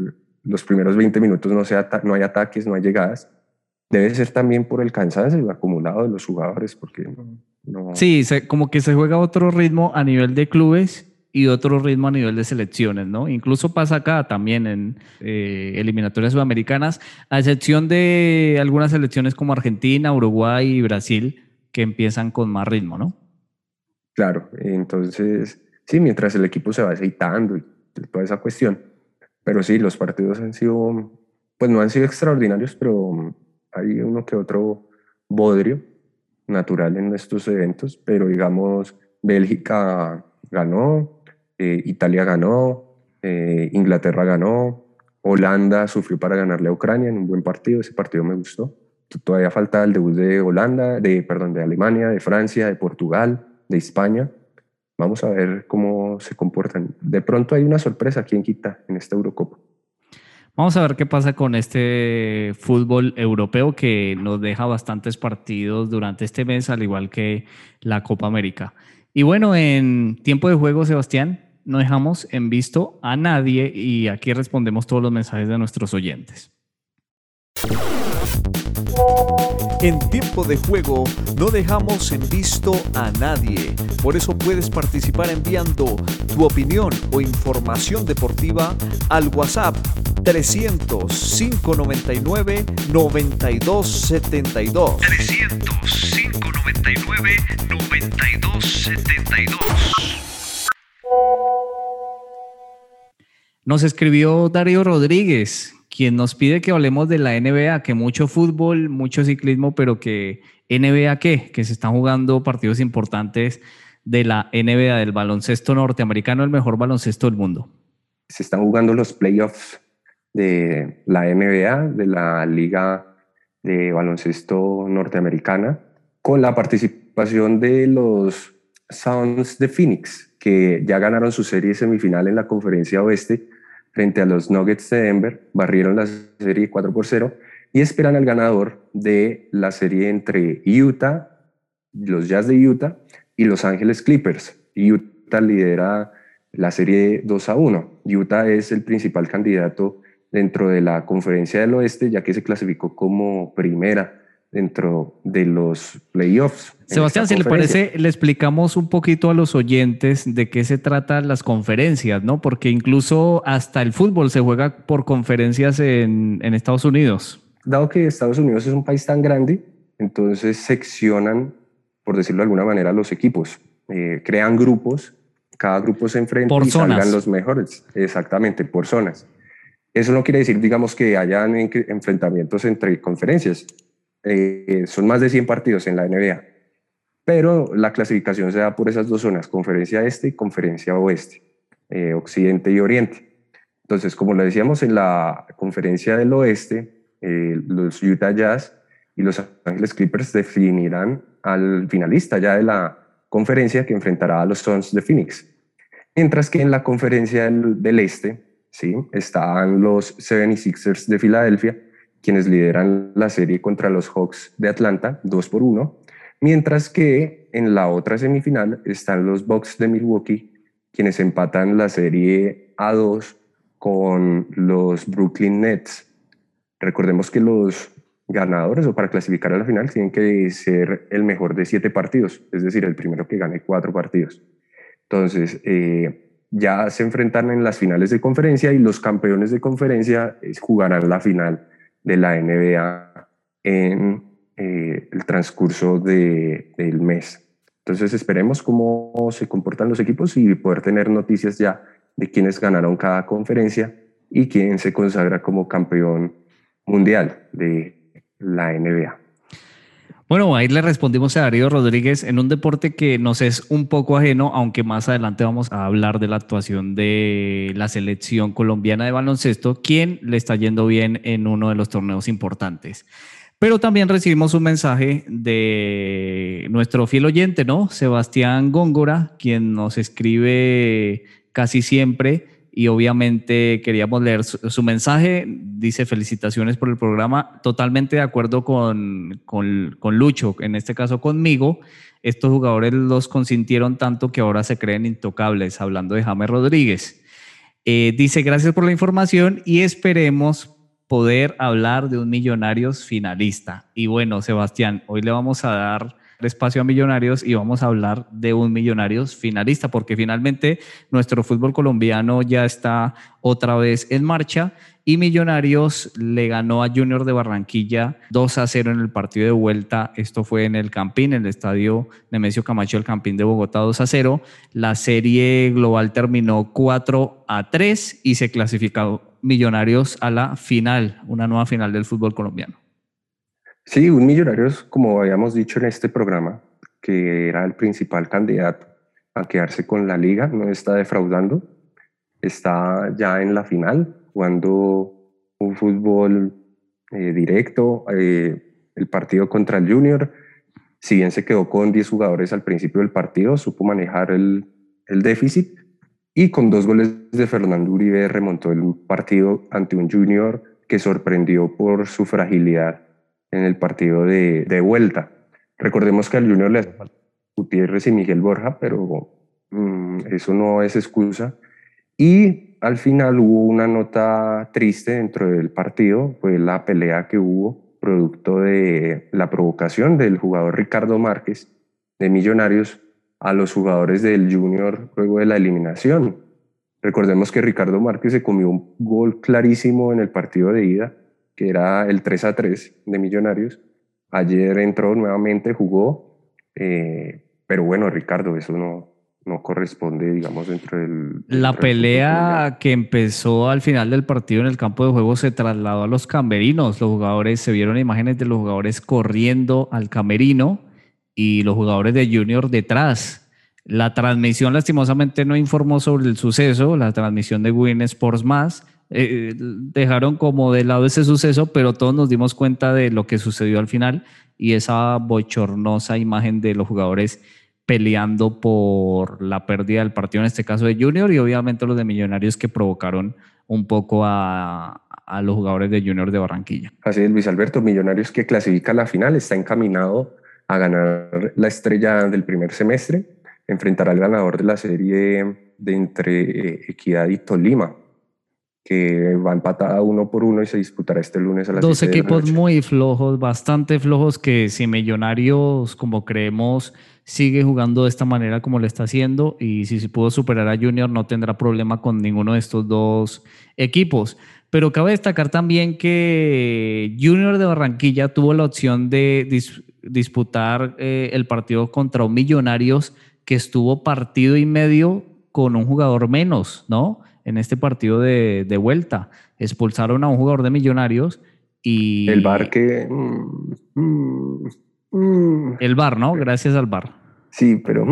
los primeros 20 minutos no, sea, no hay ataques, no hay llegadas, debe ser también por el cansancio acumulado de los jugadores, porque no... Sí, como que se juega otro ritmo a nivel de clubes y, y otro ritmo a nivel de selecciones, ¿no? Incluso pasa acá también en eh, eliminatorias sudamericanas, a excepción de algunas selecciones como Argentina, Uruguay y Brasil, que empiezan con más ritmo, ¿no? Claro, entonces, sí, mientras el equipo se va aceitando y toda esa cuestión. Pero sí, los partidos han sido, pues no han sido extraordinarios, pero hay uno que otro bodrio natural en estos eventos, pero digamos, Bélgica ganó, eh, Italia ganó, eh, Inglaterra ganó, Holanda sufrió para ganarle a Ucrania en un buen partido, ese partido me gustó. Todavía falta el debut de Holanda, de, perdón, de Alemania, de Francia, de Portugal, de España. Vamos a ver cómo se comportan. De pronto hay una sorpresa, ¿quién quita en esta Eurocopa? Vamos a ver qué pasa con este fútbol europeo que nos deja bastantes partidos durante este mes, al igual que la Copa América. Y bueno, en tiempo de juego, Sebastián, no dejamos en visto a nadie y aquí respondemos todos los mensajes de nuestros oyentes. En tiempo de juego no dejamos en visto a nadie. Por eso puedes participar enviando tu opinión o información deportiva al WhatsApp 300 599 9272. 300 599 9272. Nos escribió Darío Rodríguez, quien nos pide que hablemos de la NBA, que mucho fútbol, mucho ciclismo, pero que NBA qué, que se están jugando partidos importantes de la NBA, del baloncesto norteamericano, el mejor baloncesto del mundo. Se están jugando los playoffs de la NBA, de la Liga de Baloncesto Norteamericana, con la participación de los Sounds de Phoenix, que ya ganaron su serie semifinal en la conferencia oeste frente a los Nuggets de Denver, barrieron la serie 4 por 0 y esperan al ganador de la serie entre Utah, los Jazz de Utah y Los Ángeles Clippers. Utah lidera la serie 2 a 1. Utah es el principal candidato dentro de la conferencia del oeste, ya que se clasificó como primera dentro de los playoffs. Sebastián, si le parece, le explicamos un poquito a los oyentes de qué se tratan las conferencias, ¿no? Porque incluso hasta el fútbol se juega por conferencias en, en Estados Unidos. Dado que Estados Unidos es un país tan grande, entonces seccionan, por decirlo de alguna manera, los equipos. Eh, crean grupos, cada grupo se enfrenta y salgan los mejores. Exactamente, por zonas. Eso no quiere decir, digamos, que hayan enfrentamientos entre conferencias eh, son más de 100 partidos en la NBA, pero la clasificación se da por esas dos zonas, conferencia este y conferencia oeste, eh, occidente y oriente. Entonces, como le decíamos en la conferencia del oeste, eh, los Utah Jazz y los Ángeles Clippers definirán al finalista ya de la conferencia que enfrentará a los Suns de Phoenix. Mientras que en la conferencia del, del este, ¿sí? están los 76ers de Filadelfia, quienes lideran la serie contra los Hawks de Atlanta, 2 por 1, mientras que en la otra semifinal están los Bucks de Milwaukee, quienes empatan la serie a 2 con los Brooklyn Nets. Recordemos que los ganadores o para clasificar a la final tienen que ser el mejor de siete partidos, es decir, el primero que gane cuatro partidos. Entonces, eh, ya se enfrentan en las finales de conferencia y los campeones de conferencia eh, jugarán la final de la NBA en eh, el transcurso de, del mes. Entonces esperemos cómo se comportan los equipos y poder tener noticias ya de quiénes ganaron cada conferencia y quién se consagra como campeón mundial de la NBA. Bueno, ahí le respondimos a Darío Rodríguez en un deporte que nos es un poco ajeno, aunque más adelante vamos a hablar de la actuación de la selección colombiana de baloncesto, quien le está yendo bien en uno de los torneos importantes. Pero también recibimos un mensaje de nuestro fiel oyente, ¿no? Sebastián Góngora, quien nos escribe casi siempre y obviamente queríamos leer su, mensaje. Dice felicitaciones por el programa. Totalmente de acuerdo con, con, con, Lucho, en este caso conmigo. Estos jugadores los consintieron tanto que ahora se creen intocables, hablando de James Rodríguez. Eh, dice gracias por la información y esperemos poder hablar de un Millonarios finalista. Y bueno, Sebastián, hoy le vamos a dar espacio a Millonarios y vamos a hablar de un Millonarios finalista, porque finalmente nuestro fútbol colombiano ya está otra vez en marcha y Millonarios le ganó a Junior de Barranquilla 2 a 0 en el partido de vuelta. Esto fue en el Campín, en el estadio Nemesio Camacho, el Campín de Bogotá 2 a 0. La serie global terminó 4 a 3 y se clasificó Millonarios a la final, una nueva final del fútbol colombiano. Sí, un Millonarios, como habíamos dicho en este programa, que era el principal candidato a quedarse con la liga, no está defraudando, está ya en la final, jugando un fútbol eh, directo, eh, el partido contra el Junior, si bien se quedó con 10 jugadores al principio del partido, supo manejar el, el déficit y con dos goles de Fernando Uribe remontó el partido ante un Junior que sorprendió por su fragilidad en el partido de, vuelta. Recordemos que al Junior le Gutiérrez y Miguel Borja, pero mm, eso no es excusa. Y al final hubo una nota triste dentro del partido, fue la pelea que hubo producto de la provocación del jugador Ricardo Márquez de Millonarios a los jugadores del Junior luego de la eliminación. Recordemos que Ricardo Márquez se comió un gol clarísimo en el partido de ida, que era el 3 a 3 de Millonarios. Ayer entró nuevamente, jugó, eh, pero bueno, Ricardo, eso no, no corresponde, digamos, dentro del... La pelea que empezó al final del partido en el campo de juego se trasladó a los camerinos. Los jugadores, se vieron imágenes de los jugadores corriendo al camerino y los jugadores de Junior detrás. La transmisión lastimosamente no informó sobre el suceso, la transmisión de Win Sports Más. Eh, dejaron como de lado ese suceso, pero todos nos dimos cuenta de lo que sucedió al final y esa bochornosa imagen de los jugadores peleando por la pérdida del partido, en este caso de Junior, y obviamente los de Millonarios que provocaron un poco a, a los jugadores de Junior de Barranquilla. Así es, Luis Alberto, Millonarios que clasifica a la final, está encaminado a ganar la estrella del primer semestre, enfrentará al ganador de la serie de entre eh, Equidad y Tolima, que va empatada uno por uno y se disputará este lunes a las Dos equipos muy flojos, bastante flojos, que si Millonarios, como creemos, sigue jugando de esta manera como lo está haciendo y si se pudo superar a Junior no tendrá problema con ninguno de estos dos equipos. Pero cabe destacar también que Junior de Barranquilla tuvo la opción de disputar eh, el partido contra un Millonarios que estuvo partido y medio con un jugador menos, ¿no? En este partido de, vuelta. Expulsaron a un jugador de Millonarios y... El bar que... Mm, mm, mm. el bar, ¿no? Gracias al bar. Sí, pero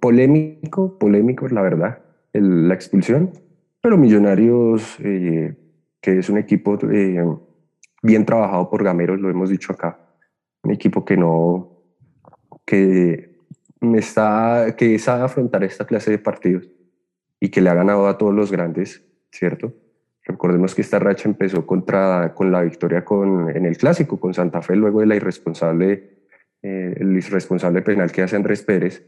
polémico, polémico, la verdad, la expulsión. Pero Millonarios, eh, que es un equipo eh, bien trabajado por Gameros, lo hemos dicho acá, un equipo que no, que me está, que sabe afrontar esta clase de partidos y que le ha ganado a todos los grandes, ¿cierto? Recordemos que esta racha empezó contra, con la victoria con, en el clásico con Santa Fe, luego de la irresponsable, eh, el irresponsable penal que hace Andrés Pérez.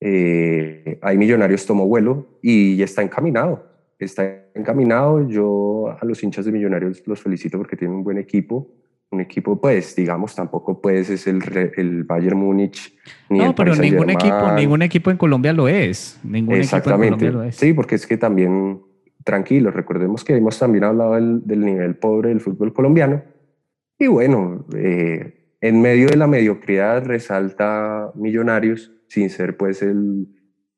Eh, hay Millonarios tomó vuelo y ya está encaminado. Está encaminado. Yo a los hinchas de Millonarios los felicito porque tienen un buen equipo un equipo, pues, digamos, tampoco puedes es el, el Bayern Múnich. Ni no, pero ningún equipo, ningún equipo en Colombia lo es. Ningún Exactamente. Equipo en Sí, porque es que también, tranquilo, recordemos que hemos también hablado del, del nivel pobre del fútbol colombiano. Y bueno, eh, en medio de la mediocridad resalta Millonarios, sin ser pues el,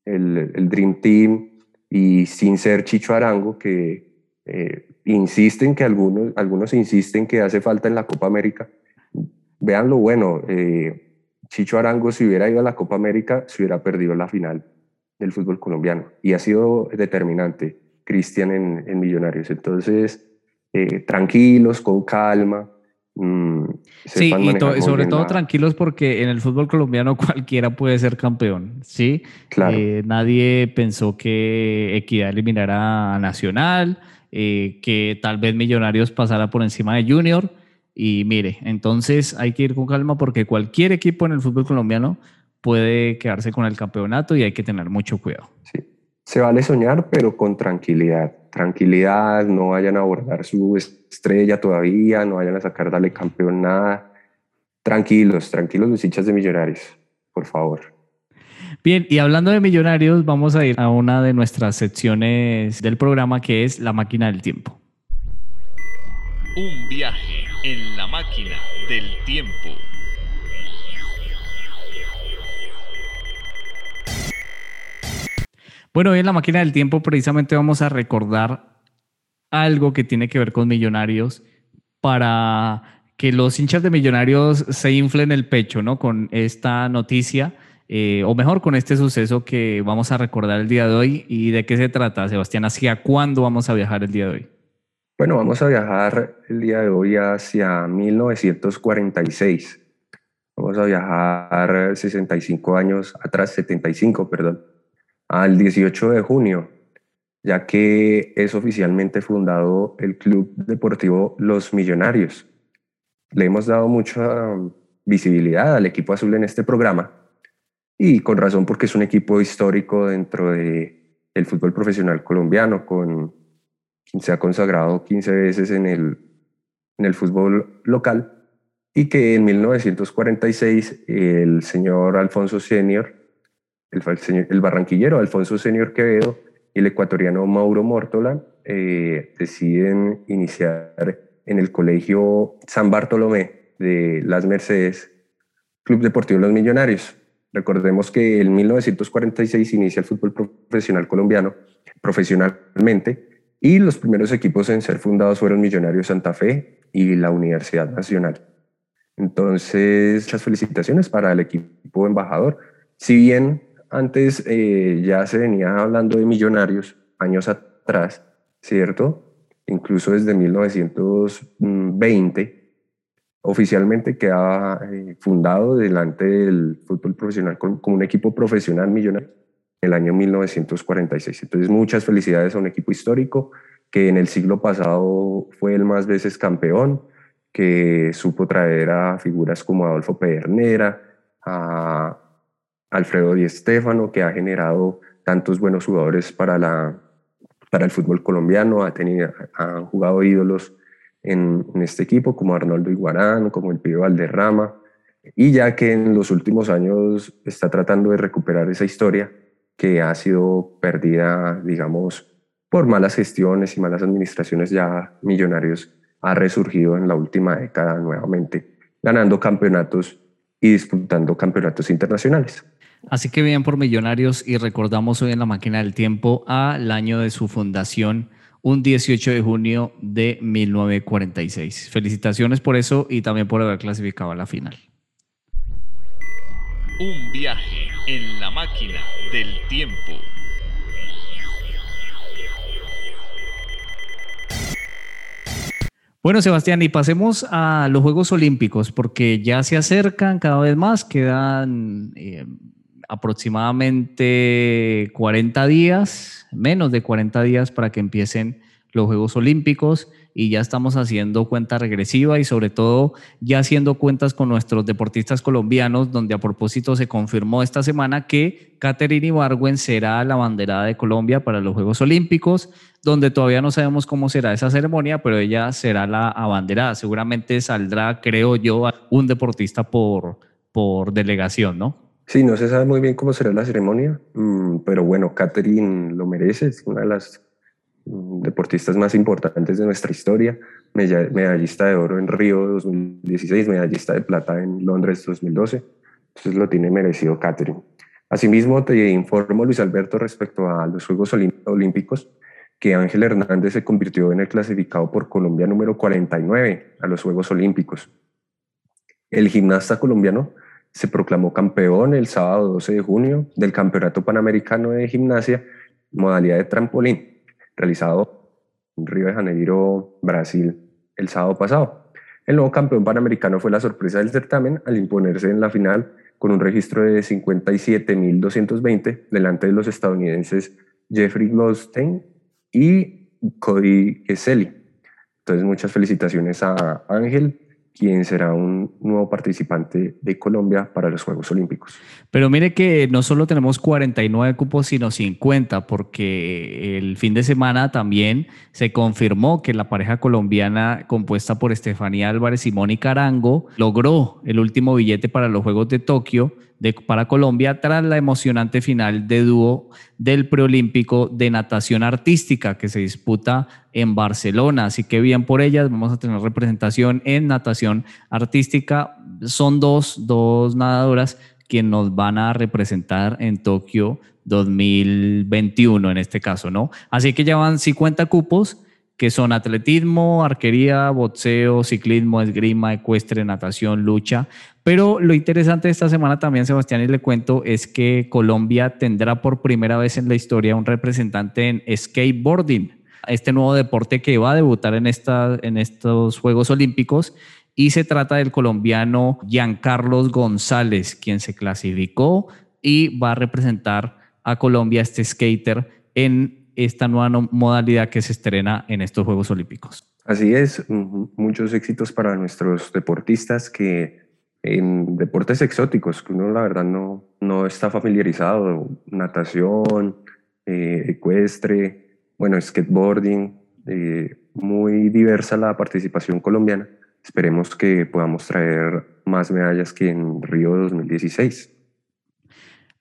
el, el Dream Team y sin ser Chicho Arango, que eh, insisten que algunos, algunos insisten que hace falta en la Copa América. Vean lo bueno, eh, Chicho Arango si hubiera ido a la Copa América se hubiera perdido la final del fútbol colombiano y ha sido determinante Cristian en, Millonarios. Entonces, eh, tranquilos, con calma. Mm, sí, y, sobre todo tranquilos porque en el fútbol colombiano cualquiera puede ser campeón, ¿sí? Claro. Eh, nadie pensó que Equidad eliminara a Nacional, eh, que tal vez Millonarios pasara por encima de Junior. Y mire, entonces hay que ir con calma porque cualquier equipo en el fútbol colombiano puede quedarse con el campeonato y hay que tener mucho cuidado. Sí. Se vale soñar, pero con tranquilidad. Tranquilidad, no vayan a abordar su estrella todavía, no vayan a sacar dale campeón nada. Tranquilos, tranquilos los hinchas de Millonarios, por favor. Bien, y hablando de Millonarios, vamos a ir a una de nuestras secciones del programa que es la máquina del tiempo. Un viaje en la máquina del tiempo. Bueno, hoy en la máquina del tiempo precisamente vamos a recordar algo que tiene que ver con Millonarios para que los hinchas de Millonarios se inflen el pecho, ¿no? Con esta noticia, eh, o mejor con este suceso que vamos a recordar el día de hoy. ¿Y de qué se trata, Sebastián? ¿Hacia cuándo vamos a viajar el día de hoy? Bueno, vamos a viajar el día de hoy hacia 1946. Vamos a viajar 65 años atrás, 75, perdón, al 18 de junio, ya que es oficialmente fundado el Club Deportivo Los Millonarios. Le hemos dado mucha visibilidad al equipo azul en este programa y con razón porque es un equipo histórico dentro de el fútbol profesional colombiano con se ha consagrado 15 veces en el, en el fútbol local y que en 1946 el señor Alfonso Senior, el, el, barranquillero Alfonso Senior Quevedo y el ecuatoriano Mauro Mórtola eh, deciden iniciar en el colegio San Bartolomé de Las Mercedes, Club Deportivo Los Millonarios. Recordemos que en 1946 inicia el fútbol profesional colombiano profesionalmente y los primeros equipos en ser fundados fueron Millonarios Santa Fe y la Universidad Nacional. Entonces, muchas felicitaciones para el equipo embajador. Si bien antes eh, ya se venía hablando de Millonarios años atrás, ¿cierto? Incluso desde 1920, oficialmente quedaba eh, fundado delante del fútbol profesional como un equipo profesional millonario el año 1946. Entonces, muchas felicidades a un equipo histórico que en el siglo pasado fue el más veces campeón, que supo traer a figuras como Adolfo Pedernera, a Alfredo Di Stéfano, que ha generado tantos buenos jugadores para, la, para el fútbol colombiano, ha tenido, han jugado ídolos en, este equipo como Arnoldo Iguarán, como el Pío Valderrama, y ya que en los últimos años está tratando de recuperar esa historia, que ha sido perdida, digamos, por malas gestiones y malas administraciones, ya Millonarios ha resurgido en la última década nuevamente, ganando campeonatos y disputando campeonatos internacionales. Así que bien por Millonarios y recordamos hoy en la máquina del tiempo al año de su fundación, un 18 de junio de 1946. Felicitaciones por eso y también por haber clasificado a la final. Un viaje en la máquina del tiempo. Bueno, Sebastián, y pasemos a los Juegos Olímpicos, porque ya se acercan cada vez más, quedan eh, aproximadamente 40 días, menos de 40 días para que empiecen los Juegos Olímpicos y ya estamos haciendo cuenta regresiva y sobre todo ya haciendo cuentas con nuestros deportistas colombianos, donde a propósito se confirmó esta semana que Catherine Ibargüen será la banderada de Colombia para los Juegos Olímpicos, donde todavía no sabemos cómo será esa ceremonia, pero ella será la abanderada. Seguramente saldrá, creo yo, un deportista por, por delegación, ¿no? Sí, no se sabe muy bien cómo será la ceremonia, mm, pero bueno, Catherine lo merece, es una de las Mm, deportistas más importantes de nuestra historia, medallista de oro en Río 2016, medallista de plata en Londres 2012, entonces lo tiene merecido Catherine. Asimismo, te informo, Luis Alberto, respecto a los Juegos Olímpicos, que Ángel Hernández se convirtió en el clasificado por Colombia número 49 a los Juegos Olímpicos. El gimnasta colombiano se proclamó campeón el sábado 12 de junio del Campeonato Panamericano de Gimnasia, modalidad de trampolín realizado en Río de Janeiro, Brasil, el sábado pasado. El nuevo campeón panamericano fue la sorpresa del certamen al imponerse en la final con un registro de 57.220 delante de los estadounidenses Jeffrey Goldstein y Cody Kesselly. Entonces, muchas felicitaciones a Ángel quien será un nuevo participante de Colombia para los Juegos Olímpicos. Pero mire que no solo tenemos 49 cupos, sino 50, porque el fin de semana también se confirmó que la pareja colombiana compuesta por Estefanía Álvarez y Mónica Arango logró el último billete para los Juegos de Tokio para Colombia tras la emocionante final de dúo del preolímpico de natación artística que se disputa en Barcelona. Así que bien por ellas, vamos a tener representación en natación artística. Son dos, dos nadadoras quienes nos van a representar en Tokio 2021 en este caso, ¿no? Así que ya van 50 cupos que son atletismo, arquería, boxeo, ciclismo, esgrima, ecuestre, natación, lucha. Pero lo interesante de esta semana también, Sebastián, y le cuento, es que Colombia tendrá por primera vez en la historia un representante en skateboarding, este nuevo deporte que va a debutar en, esta, en estos Juegos Olímpicos. Y se trata del colombiano Giancarlos González, quien se clasificó y va a representar a Colombia, este skater, en esta nueva modalidad que se estrena en estos Juegos Olímpicos. Así es, muchos éxitos para nuestros deportistas que en deportes exóticos, que uno la verdad no, no está familiarizado, natación, eh, ecuestre, bueno, skateboarding, eh, muy diversa la participación colombiana. Esperemos que podamos traer más medallas que en Río 2016.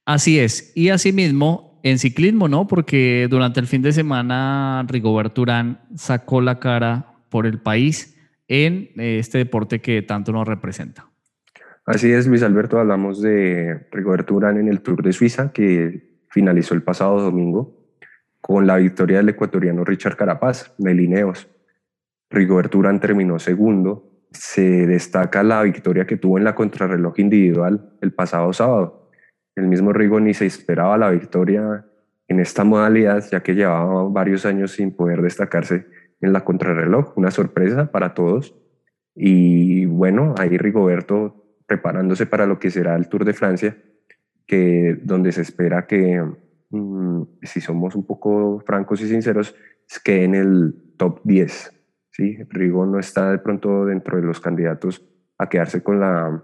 Así es, y asimismo en ciclismo, ¿no? Porque durante el fin de semana Rigobert Urán sacó la cara por el país en eh, este deporte que tanto nos representa. Así es, Luis Alberto, hablamos de Rigobert Urán en el Tour de Suiza que finalizó el pasado domingo con la victoria del ecuatoriano Richard Carapaz de Lineos. Rigobert Urán terminó segundo. Se destaca la victoria que tuvo en la contrarreloj individual el pasado sábado el mismo Rigo ni se esperaba la victoria en esta modalidad, ya que llevaba varios años sin poder destacarse en la contrarreloj. Una sorpresa para todos. Y bueno, ahí Rigoberto preparándose para lo que será el Tour de Francia, que donde se espera que, mm, si somos un poco francos y sinceros, es que en el top 10. ¿sí? Rigo no está de pronto dentro de los candidatos a quedarse con la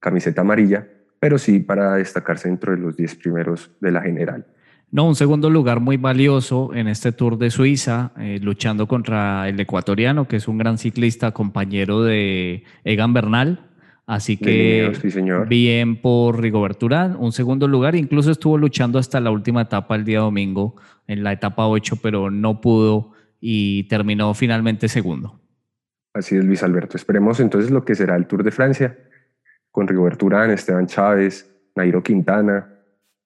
camiseta amarilla, pero sí para destacarse dentro de los 10 primeros de la general. No, un segundo lugar muy valioso en este Tour de Suiza, eh, luchando contra el ecuatoriano, que es un gran ciclista, compañero de Egan Bernal. Así que bien por Rigobert Urán, un segundo lugar, incluso estuvo luchando hasta la última etapa el día domingo, en la etapa 8, pero no pudo y terminó finalmente segundo. Así es, Luis Alberto. Esperemos entonces lo que será el Tour de Francia con Rigoberto Urán, Esteban Chávez, Nairo Quintana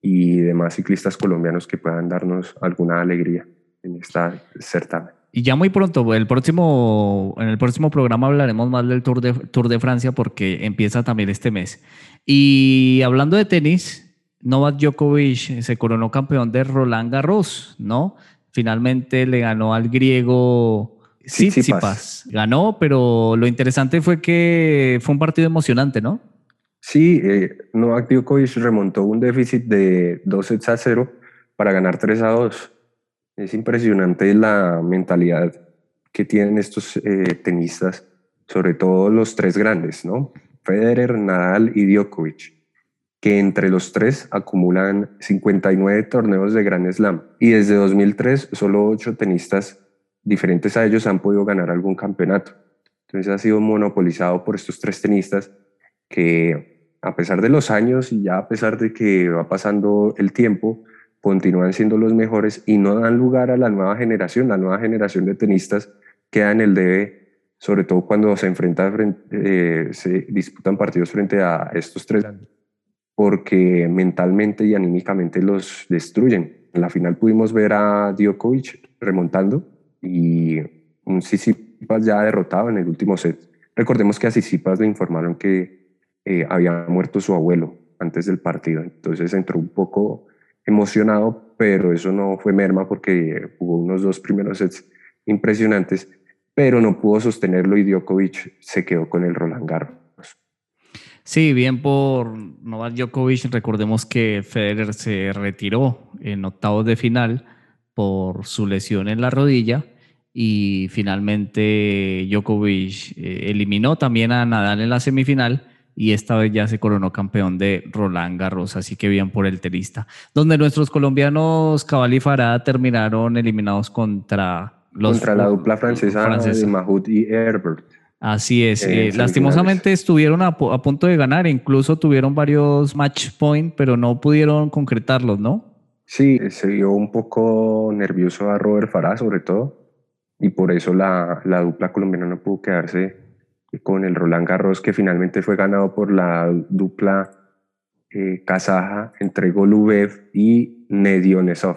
y demás ciclistas colombianos que puedan darnos alguna alegría en esta certamen. Y ya muy pronto, el próximo, en el próximo programa hablaremos más del Tour de, Tour de Francia porque empieza también este mes. Y hablando de tenis, Novak Djokovic se coronó campeón de Roland Garros, ¿no? Finalmente le ganó al griego Tsitsipas. Ganó, pero lo interesante fue que fue un partido emocionante, ¿no? Sí, eh, Novak Djokovic remontó un déficit de 2 sets a 0 para ganar 3 a 2. Es impresionante la mentalidad que tienen estos eh, tenistas, sobre todo los tres grandes, ¿no? Federer, Nadal y Djokovic, que entre los tres acumulan 59 torneos de Grand Slam. Y desde 2003, solo 8 tenistas diferentes a ellos han podido ganar algún campeonato. Entonces ha sido monopolizado por estos tres tenistas que a pesar de los años y ya a pesar de que va pasando el tiempo, continúan siendo los mejores y no dan lugar a la nueva generación. La nueva generación de tenistas queda en el debe, sobre todo cuando se enfrentan, eh, se disputan partidos frente a estos tres, porque mentalmente y anímicamente los destruyen. En la final pudimos ver a Djokovic remontando y un Sisipas ya derrotado en el último set. Recordemos que a Sisipas le informaron que eh, había muerto su abuelo antes del partido. Entonces entró un poco emocionado, pero eso no fue merma porque hubo unos dos primeros sets impresionantes, pero no pudo sostenerlo y Djokovic se quedó con el Roland Garros. Sí, bien por Novak Djokovic. Recordemos que Federer se retiró en octavos de final por su lesión en la rodilla y finalmente Djokovic eh, eliminó también a Nadal en la semifinal y esta vez ya se coronó campeón de Roland Garros, así que bien por el tenista, donde nuestros colombianos Cabal y Farah terminaron eliminados contra los contra la dupla francesa, francesa. de Mahut y Herbert. Así es, Eh, eh, lastimosamente estuvieron a, pu- a punto de ganar, incluso tuvieron varios match point, pero no pudieron concretarlos, ¿no? Sí, se vio un poco nervioso a Robert Farah sobre todo y por eso la, la dupla colombiana no pudo quedarse con el Roland Garros que finalmente fue ganado por la dupla eh, kazaja entre Golubev y Nedionesov.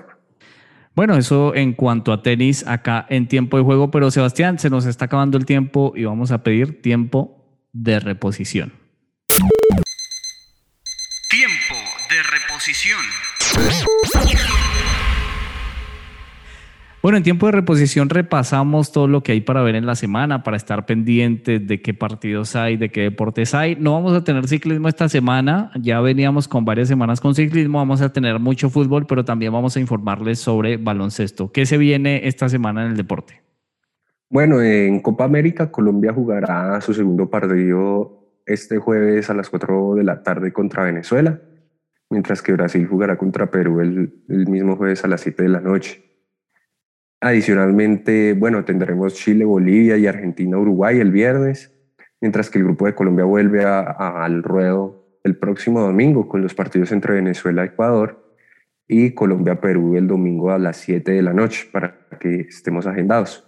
Bueno, eso en cuanto a tenis acá en tiempo de juego, pero Sebastián, se nos está acabando el tiempo y vamos a pedir tiempo de reposición. Bueno, en tiempo de reposición repasamos todo lo que hay para ver en la semana, para estar pendientes de qué partidos hay, de qué deportes hay. No vamos a tener ciclismo esta semana, ya veníamos con varias semanas con ciclismo, vamos a tener mucho fútbol, pero también vamos a informarles sobre baloncesto. ¿Qué se viene esta semana en el deporte? Bueno, en Copa América Colombia jugará su segundo partido este jueves a las 4 de la tarde contra Venezuela, mientras que Brasil jugará contra Perú el, mismo jueves a las 7 de la noche. Adicionalmente, bueno, tendremos Chile, Bolivia y Argentina, Uruguay el viernes, mientras que el grupo de Colombia vuelve al ruedo el próximo domingo con los partidos entre Venezuela Ecuador y Colombia-Perú el domingo a las 7 de la noche para que estemos agendados.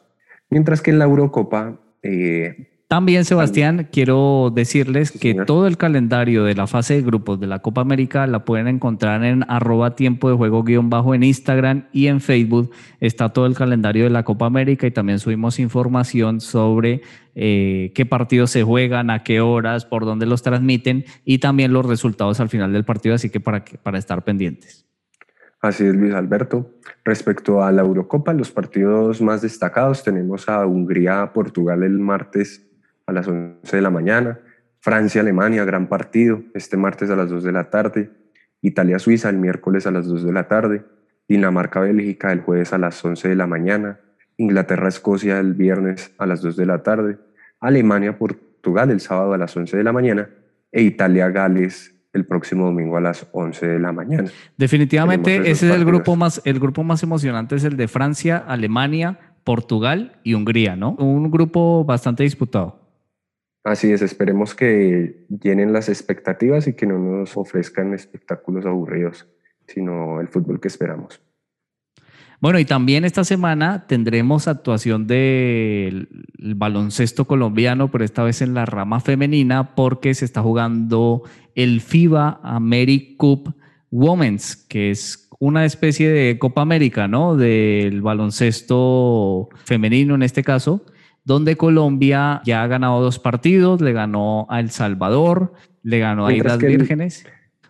Mientras que en la Eurocopa, eh, También, Sebastián, quiero decirles Sí, que señor. todo el calendario de la fase de grupos de la Copa América la pueden encontrar en arroba tiempo de juego guion bajo en Instagram y en Facebook. Está todo el calendario de la Copa América y también subimos información sobre eh, qué partidos se juegan, a qué horas, por dónde los transmiten y también los resultados al final del partido, así que para, para estar pendientes. así es Luis Alberto. Respecto a la Eurocopa, los partidos más destacados tenemos a Hungría-Portugal el martes a las 11 de la mañana, Francia-Alemania, gran partido, este martes a las 2 de la tarde, Italia-Suiza el miércoles a las 2 de la tarde, Dinamarca-Bélgica el jueves a las 11 de la mañana, Inglaterra-Escocia el viernes a las 2 de la tarde, Alemania-Portugal el sábado a las 11 de la mañana e Italia-Gales el próximo domingo a las 11 de la mañana. Definitivamente ese es el grupo más, el grupo más emocionante es el de Francia, Alemania, Portugal y Hungría, ¿no? Un grupo bastante disputado. Así es, esperemos que llenen las expectativas y que no nos ofrezcan espectáculos aburridos, sino el fútbol que esperamos. Bueno, y también esta semana tendremos actuación del el baloncesto colombiano, pero esta vez en la rama femenina, porque se está jugando el FIBA AmeriCup Women's, que es una especie de Copa América, ¿no? Del baloncesto femenino en este caso, donde Colombia ya ha ganado dos partidos, le ganó a El Salvador, le ganó a Islas el- Vírgenes,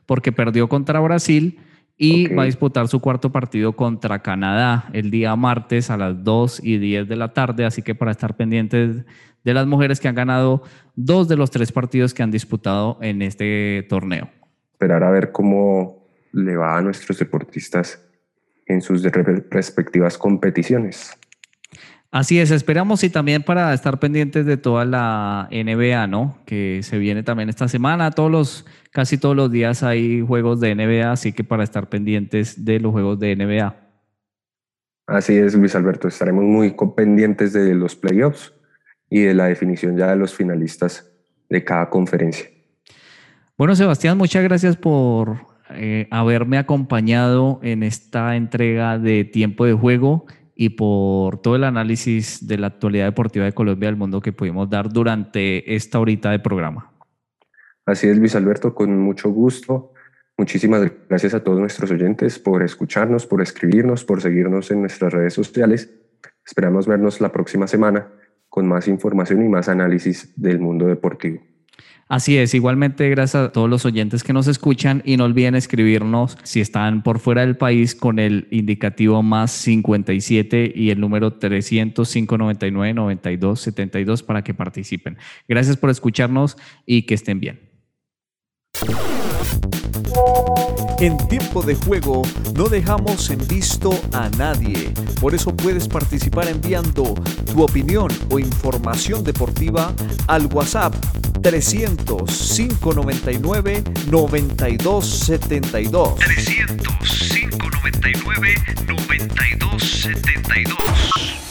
porque perdió contra Brasil y va a disputar su cuarto partido contra Canadá el día martes a las 2 y 10 de la tarde, así que para estar pendientes de las mujeres que han ganado dos de los tres partidos que han disputado en este torneo. Esperar a ver cómo le va a nuestros deportistas en sus re- respectivas competiciones. Así es, esperamos y también para estar pendientes de toda la NBA, ¿no? Que se viene también esta semana, todos los, casi todos los días hay juegos de NBA, así que para estar pendientes de los juegos de NBA. Así es, Luis Alberto, estaremos muy pendientes de los playoffs y de la definición ya de los finalistas de cada conferencia. Bueno, Sebastián, muchas gracias por eh, haberme acompañado en esta entrega de tiempo de juego y por todo el análisis de la actualidad deportiva de Colombia y del mundo que pudimos dar durante esta horita de programa. Así es, Luis Alberto, con mucho gusto. Muchísimas gracias a todos nuestros oyentes por escucharnos, por escribirnos, por seguirnos en nuestras redes sociales. Esperamos vernos la próxima semana con más información y más análisis del mundo deportivo. Así es, igualmente gracias a todos los oyentes que nos escuchan y no olviden escribirnos si están por fuera del país con el indicativo más 57 y el número 300 599 92 72 para que participen. Gracias por escucharnos y que estén bien. En tiempo de juego no dejamos en visto a nadie. Por eso puedes participar enviando tu opinión o información deportiva al WhatsApp 300 599 9272. 300 599 9272.